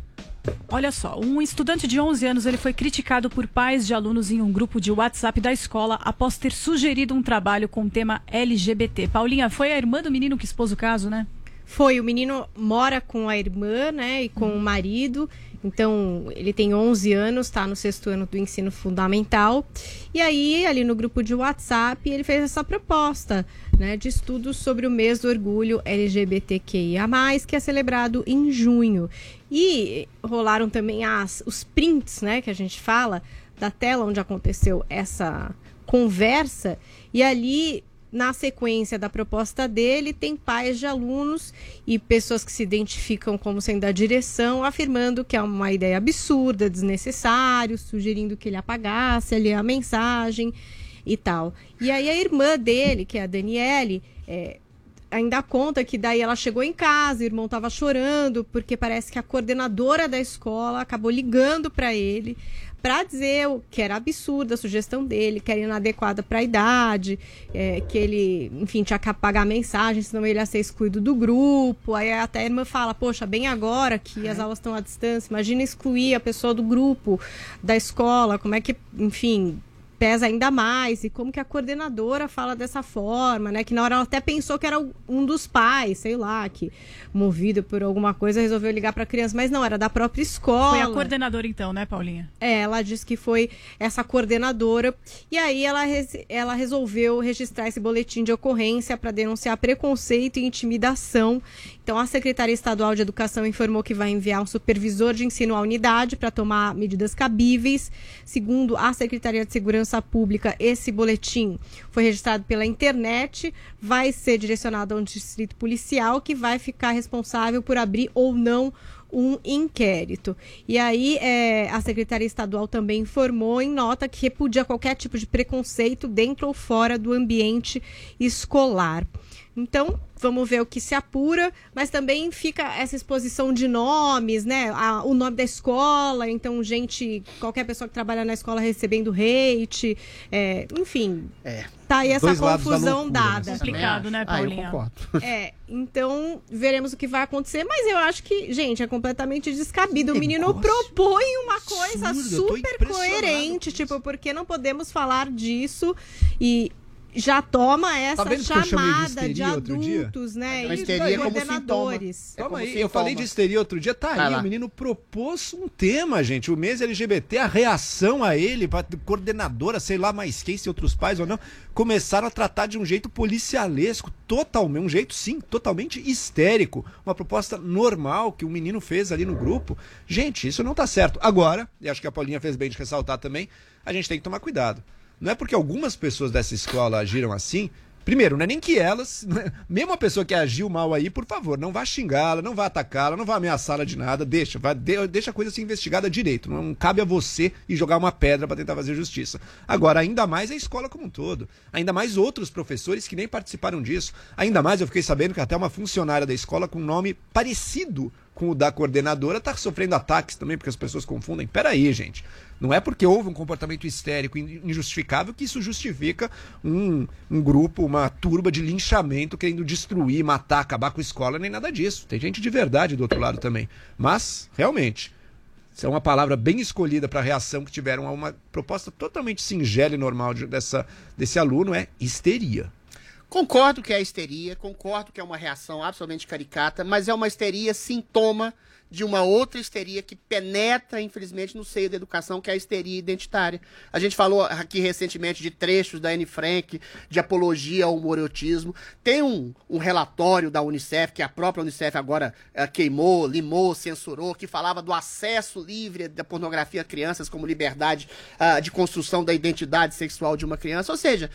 olha só, um estudante de 11 anos ele foi criticado por pais de alunos em um grupo de WhatsApp da escola após ter sugerido um trabalho com o tema LGBT. Paulinha, foi a irmã do menino que expôs o caso, né? Foi, o menino mora com a irmã, né, e com o marido. Então, ele tem 11 anos, está no sexto ano do ensino fundamental. E aí, ali no grupo de WhatsApp, ele fez essa proposta, né, de estudos sobre o mês do orgulho LGBTQIA+, que é celebrado em junho. E rolaram também as, os prints, né, que a gente fala, da tela onde aconteceu essa conversa. E ali na sequência da proposta dele, tem pais de alunos e pessoas que se identificam como sendo da direção, afirmando que é uma ideia absurda, desnecessário, sugerindo que ele apagasse ali a mensagem e tal. E aí a irmã dele, que é a Daniele, é, ainda conta que daí ela chegou em casa, o irmão estava chorando, porque parece que a coordenadora da escola acabou ligando para ele para dizer que era absurda a sugestão dele, que era inadequada para a idade, é, que ele, enfim, tinha que apagar a mensagem, senão ele ia ser excluído do grupo. Aí até a irmã fala, poxa, bem agora que as aulas estão à distância, imagina excluir a pessoa do grupo, da escola, como é que, enfim, pesa ainda mais e como que a coordenadora fala dessa forma, né? Que na hora ela até pensou que era um dos pais, sei lá, que movido por alguma coisa resolveu ligar para a criança, mas não, era da própria escola. Foi a coordenadora então, né, Paulinha? É, ela disse que foi essa coordenadora e aí ela, ela resolveu registrar esse boletim de ocorrência para denunciar preconceito e intimidação. Então, a Secretaria Estadual de Educação informou que vai enviar um supervisor de ensino à unidade para tomar medidas cabíveis. Segundo a Secretaria de Segurança Pública, esse boletim foi registrado pela internet, vai ser direcionado a um distrito policial que vai ficar responsável por abrir ou não um inquérito. E aí, é, a Secretaria Estadual também informou em nota que repudia qualquer tipo de preconceito dentro ou fora do ambiente escolar. Então, vamos ver o que se apura, mas também fica essa exposição de nomes, né? A- o nome da escola, então, gente, qualquer pessoa que trabalha na escola recebendo hate, é, enfim. É. Tá aí essa Dois lados da confusão loucura, dada. né? Complicado, né, Ah, eu Paulinha? concordo. É, então veremos o que vai acontecer, mas eu acho que, gente, é completamente descabido. O menino propõe uma coisa super coerente, tipo, porque não podemos falar disso e já toma essa Tá de chamada de, dia? adultos, né? Mas e histeria de é como coordenadores. Calma como aí, sintoma. eu falei de histeria outro dia, tá Vai aí, lá. o menino propôs um tema, gente, o mês LGBT, a reação a ele, pra coordenadora, sei lá mais quem, se outros pais ou não, começaram a tratar de um jeito policialesco, totalmente, um jeito sim, totalmente histérico, uma proposta normal que o menino fez ali no grupo. Gente, isso não tá certo. Agora, e acho que a Paulinha fez bem de ressaltar também, a gente tem que tomar cuidado. Não é porque algumas pessoas dessa escola agiram assim Primeiro, não é nem que elas, né? mesmo a pessoa que agiu mal aí, por favor, não vá xingá-la, não vá atacá-la, não vá ameaçá-la de nada, deixa, vai, de- deixa a coisa ser investigada direito. Não cabe a você ir jogar uma pedra para tentar fazer justiça. Agora, ainda mais a escola como um todo, ainda mais outros professores que nem participaram disso. Ainda mais eu fiquei sabendo que até uma funcionária da escola com nome parecido com o da coordenadora está sofrendo ataques também, porque as pessoas confundem. Peraí, gente. Não é porque houve um comportamento histérico in- injustificável que isso justifica um, um grupo, uma turba de linchamento querendo destruir, matar, acabar com a escola, nem nada disso. Tem gente de verdade do outro lado também. Mas, realmente, isso é uma palavra bem escolhida para a reação que tiveram a uma proposta totalmente singela e normal de- dessa, desse aluno, é histeria. Concordo que é histeria, concordo que é uma reação absolutamente caricata, mas é uma histeria sintoma de uma outra histeria que penetra, infelizmente, no seio da educação, que é a histeria identitária. A gente falou aqui recentemente de trechos da Anne Frank, de apologia ao humorotismo. Tem um, um relatório da Unicef, que a própria Unicef agora eh, queimou, limou, censurou, que falava do acesso livre da pornografia a crianças como liberdade ah, de construção da identidade sexual de uma criança. Ou seja,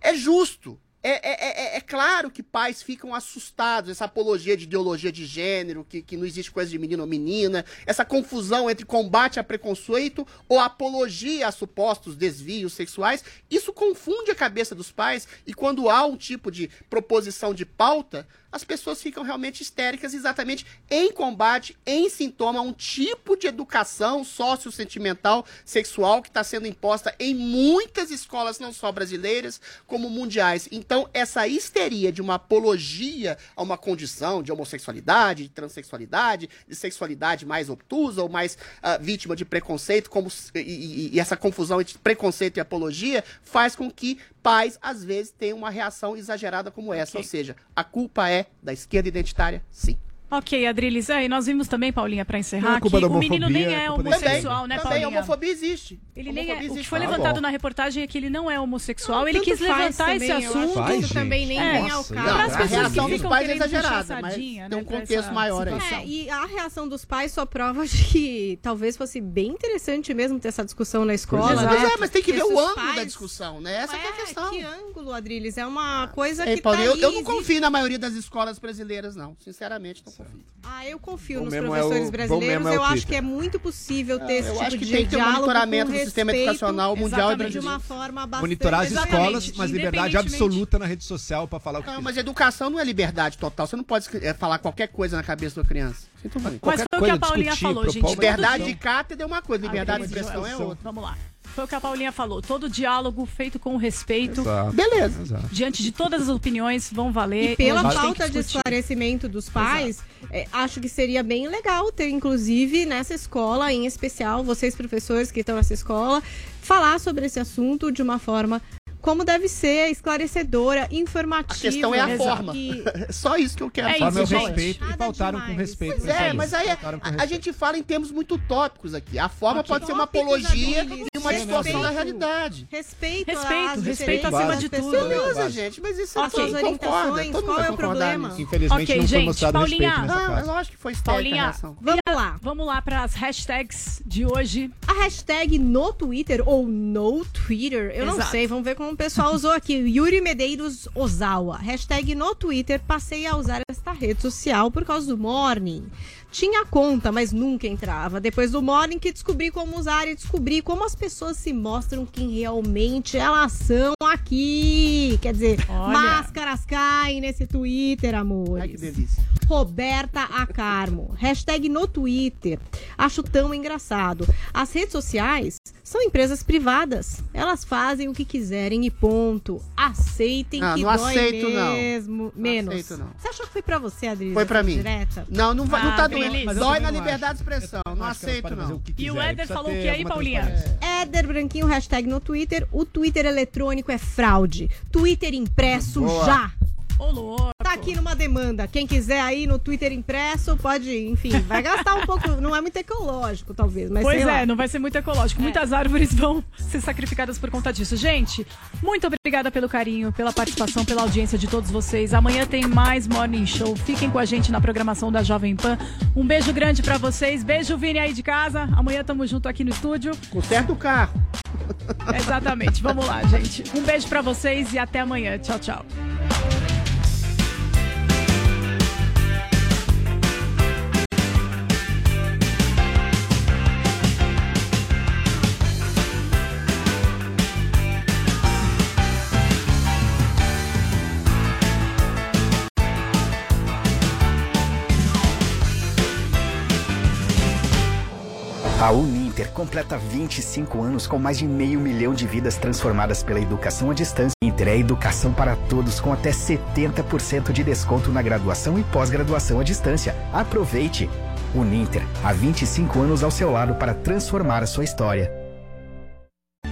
é justo. É, é, é, é claro que pais ficam assustados, essa apologia de ideologia de gênero, que, que não existe coisa de menino ou menina, essa confusão entre combate a preconceito ou apologia a supostos desvios sexuais, isso confunde a cabeça dos pais e quando há um tipo de proposição de pauta, as pessoas ficam realmente histéricas exatamente em combate, em sintoma a um tipo de educação sociosentimental sexual que está sendo imposta em muitas escolas, não só brasileiras, como mundiais. Então, essa histeria de uma apologia a uma condição de homossexualidade, de transexualidade, de sexualidade mais obtusa ou mais ah, vítima de preconceito, como e, e- e essa confusão entre preconceito e apologia faz com que pais, às vezes, tenham uma reação exagerada como essa. Ou seja, a culpa é da esquerda identitária, sim. Ok, Adriles, aí nós vimos também, Paulinha, pra encerrar, é que o menino nem homofobia, é é homossexual, né, Também, Paulinha? a homofobia existe. Ele nem é, Homofobia o que existe. foi Ah, levantado bom. na reportagem é que ele não é homossexual, ele quis faz levantar esse também, assunto. isso também nem vem ao caso. Não, Para as a pessoas reação que ficam pais é exagerada, mas sardinha, tem né, um contexto maior aí. É, e a reação dos pais só prova de que talvez fosse bem interessante mesmo ter essa discussão na escola. Mas né? é, mas tem que ver o ângulo da discussão, né? Essa é a questão. Que ângulo, Adriles? É uma coisa que tá eu, não confio na maioria das escolas brasileiras, não. Sinceramente, não confio. Ah, eu confio Bom nos é professores o- bom brasileiros. é o eu acho que é muito possível ter esse eu tipo acho que de tem que ter um diálogo monitoramento do sistema educacional mundial e exatamente, de uma brasileiro. forma bastante... Monitorar as escolas, mas liberdade absoluta na rede social para falar o que Não, mas educação não é liberdade total. Você não pode é, falar qualquer coisa na cabeça da criança. Sinto muito. Mas foi o que a Paulinha falou, gente. Liberdade de cátedra é uma coisa, liberdade de expressão é outra. Vamos lá. Foi o que a Paulinha falou. Todo diálogo feito com respeito. Exato. Beleza. Exato. Diante de todas as opiniões, vão valer. E pela falta de esclarecimento dos pais, é, acho que seria bem legal ter, inclusive, nessa escola, em especial, vocês professores que estão nessa escola, falar sobre esse assunto de uma forma como deve ser, esclarecedora, informativa. A questão é a forma. E- Só isso que eu quero É é isso, gente. respeito e faltaram com demais. respeito. Pois é, isso. mas aí com a, a gente fala em termos muito utópicos aqui. A forma pode ser uma apologia e uma distorção da realidade. Respeito, Respeito, respeito acima de tudo. Beleza, gente, mas isso Ok. todo mundo Suas concorda. orientações, Todo qual é o problema? nisso. Infelizmente Ok, não foi gente, mostrado Paulinha. respeito nessa Não, casa. é lógico que foi Paulinha. Vamos lá. Vamos lá para as hashtags de hoje. A hashtag no Twitter ou no Twitter, eu não sei, vamos ver como o pessoal usou aqui. Yuri Medeiros Ozawa. Hashtag no Twitter, passei a usar esta rede social por causa do Morning. Tinha conta, mas nunca entrava. Depois do Morning que descobri como usar e descobri como as pessoas se mostram quem realmente elas são aqui. Quer dizer, Olha. máscaras caem nesse Twitter, amores. Ai, que delícia. Roberta Acarmo. Hashtag no Twitter. Acho tão engraçado. As redes sociais são empresas privadas. Elas fazem o que quiserem e ponto. Aceitem Não, que não dói aceito, não. mesmo. Não Menos. aceito, não. Você achou que foi pra você, Adri? Foi pra mim. Direta? Não, não, vai- não Ah, tá Adriles. doendo. Eu Dói na liberdade de expressão. Não aceito, não. E o Éder falou o que aí, Paulinha? Éder Branquinho, hashtag no Twitter. O Twitter eletrônico é fraude. Twitter impresso já. Ô, louco. Aqui numa demanda. Quem quiser aí no Twitter impresso, pode, enfim, vai gastar um pouco. Não é muito ecológico, talvez, mas pois sei é, lá. não vai ser muito ecológico. Muitas árvores vão ser sacrificadas por conta disso. Gente, muito obrigada pelo carinho, pela participação, pela audiência de todos vocês. Amanhã tem mais Morning Show. Fiquem com a gente na programação da Jovem Pan. Um beijo grande pra vocês. Beijo, Vini, aí de casa. Amanhã tamo junto aqui no estúdio. Conserta o carro. Exatamente. Vamos lá, gente. Um beijo pra vocês e até amanhã. Tchau, tchau. A Uninter completa 25 anos com mais de meio milhão de vidas transformadas pela educação à distância. Inter é educação para todos com até 70% de desconto na graduação e pós-graduação à distância. Aproveite! Uninter, há 25 anos ao seu lado para transformar a sua história.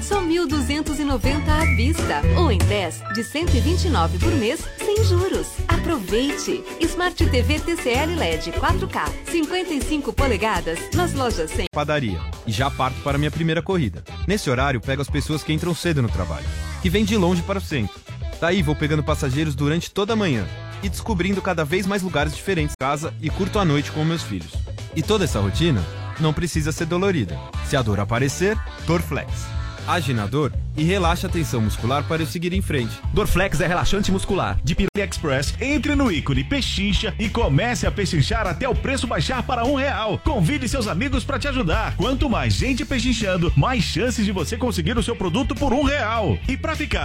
Só 1.290 à vista. Ou em 10 de 129 por mês, sem juros. Aproveite! Smart TV TCL LED 4K, 55 polegadas, nas lojas 100. Padaria. E já parto para minha primeira corrida. Nesse horário, pego as pessoas que entram cedo no trabalho, que vêm de longe para o centro. Daí vou pegando passageiros durante toda a manhã e descobrindo cada vez mais lugares diferentes casa e curto a noite com meus filhos. E toda essa rotina não precisa ser dolorida. Se a dor aparecer, Dorflex. Age na dor e relaxa a tensão muscular para eu seguir em frente. Dorflex é relaxante muscular. De Pirelli Express, entre no ícone Pechincha e comece a pechinchar até o preço baixar para um real. Convide seus amigos para te ajudar. Quanto mais gente pechinchando, mais chances de você conseguir o seu produto por um real. E para ficar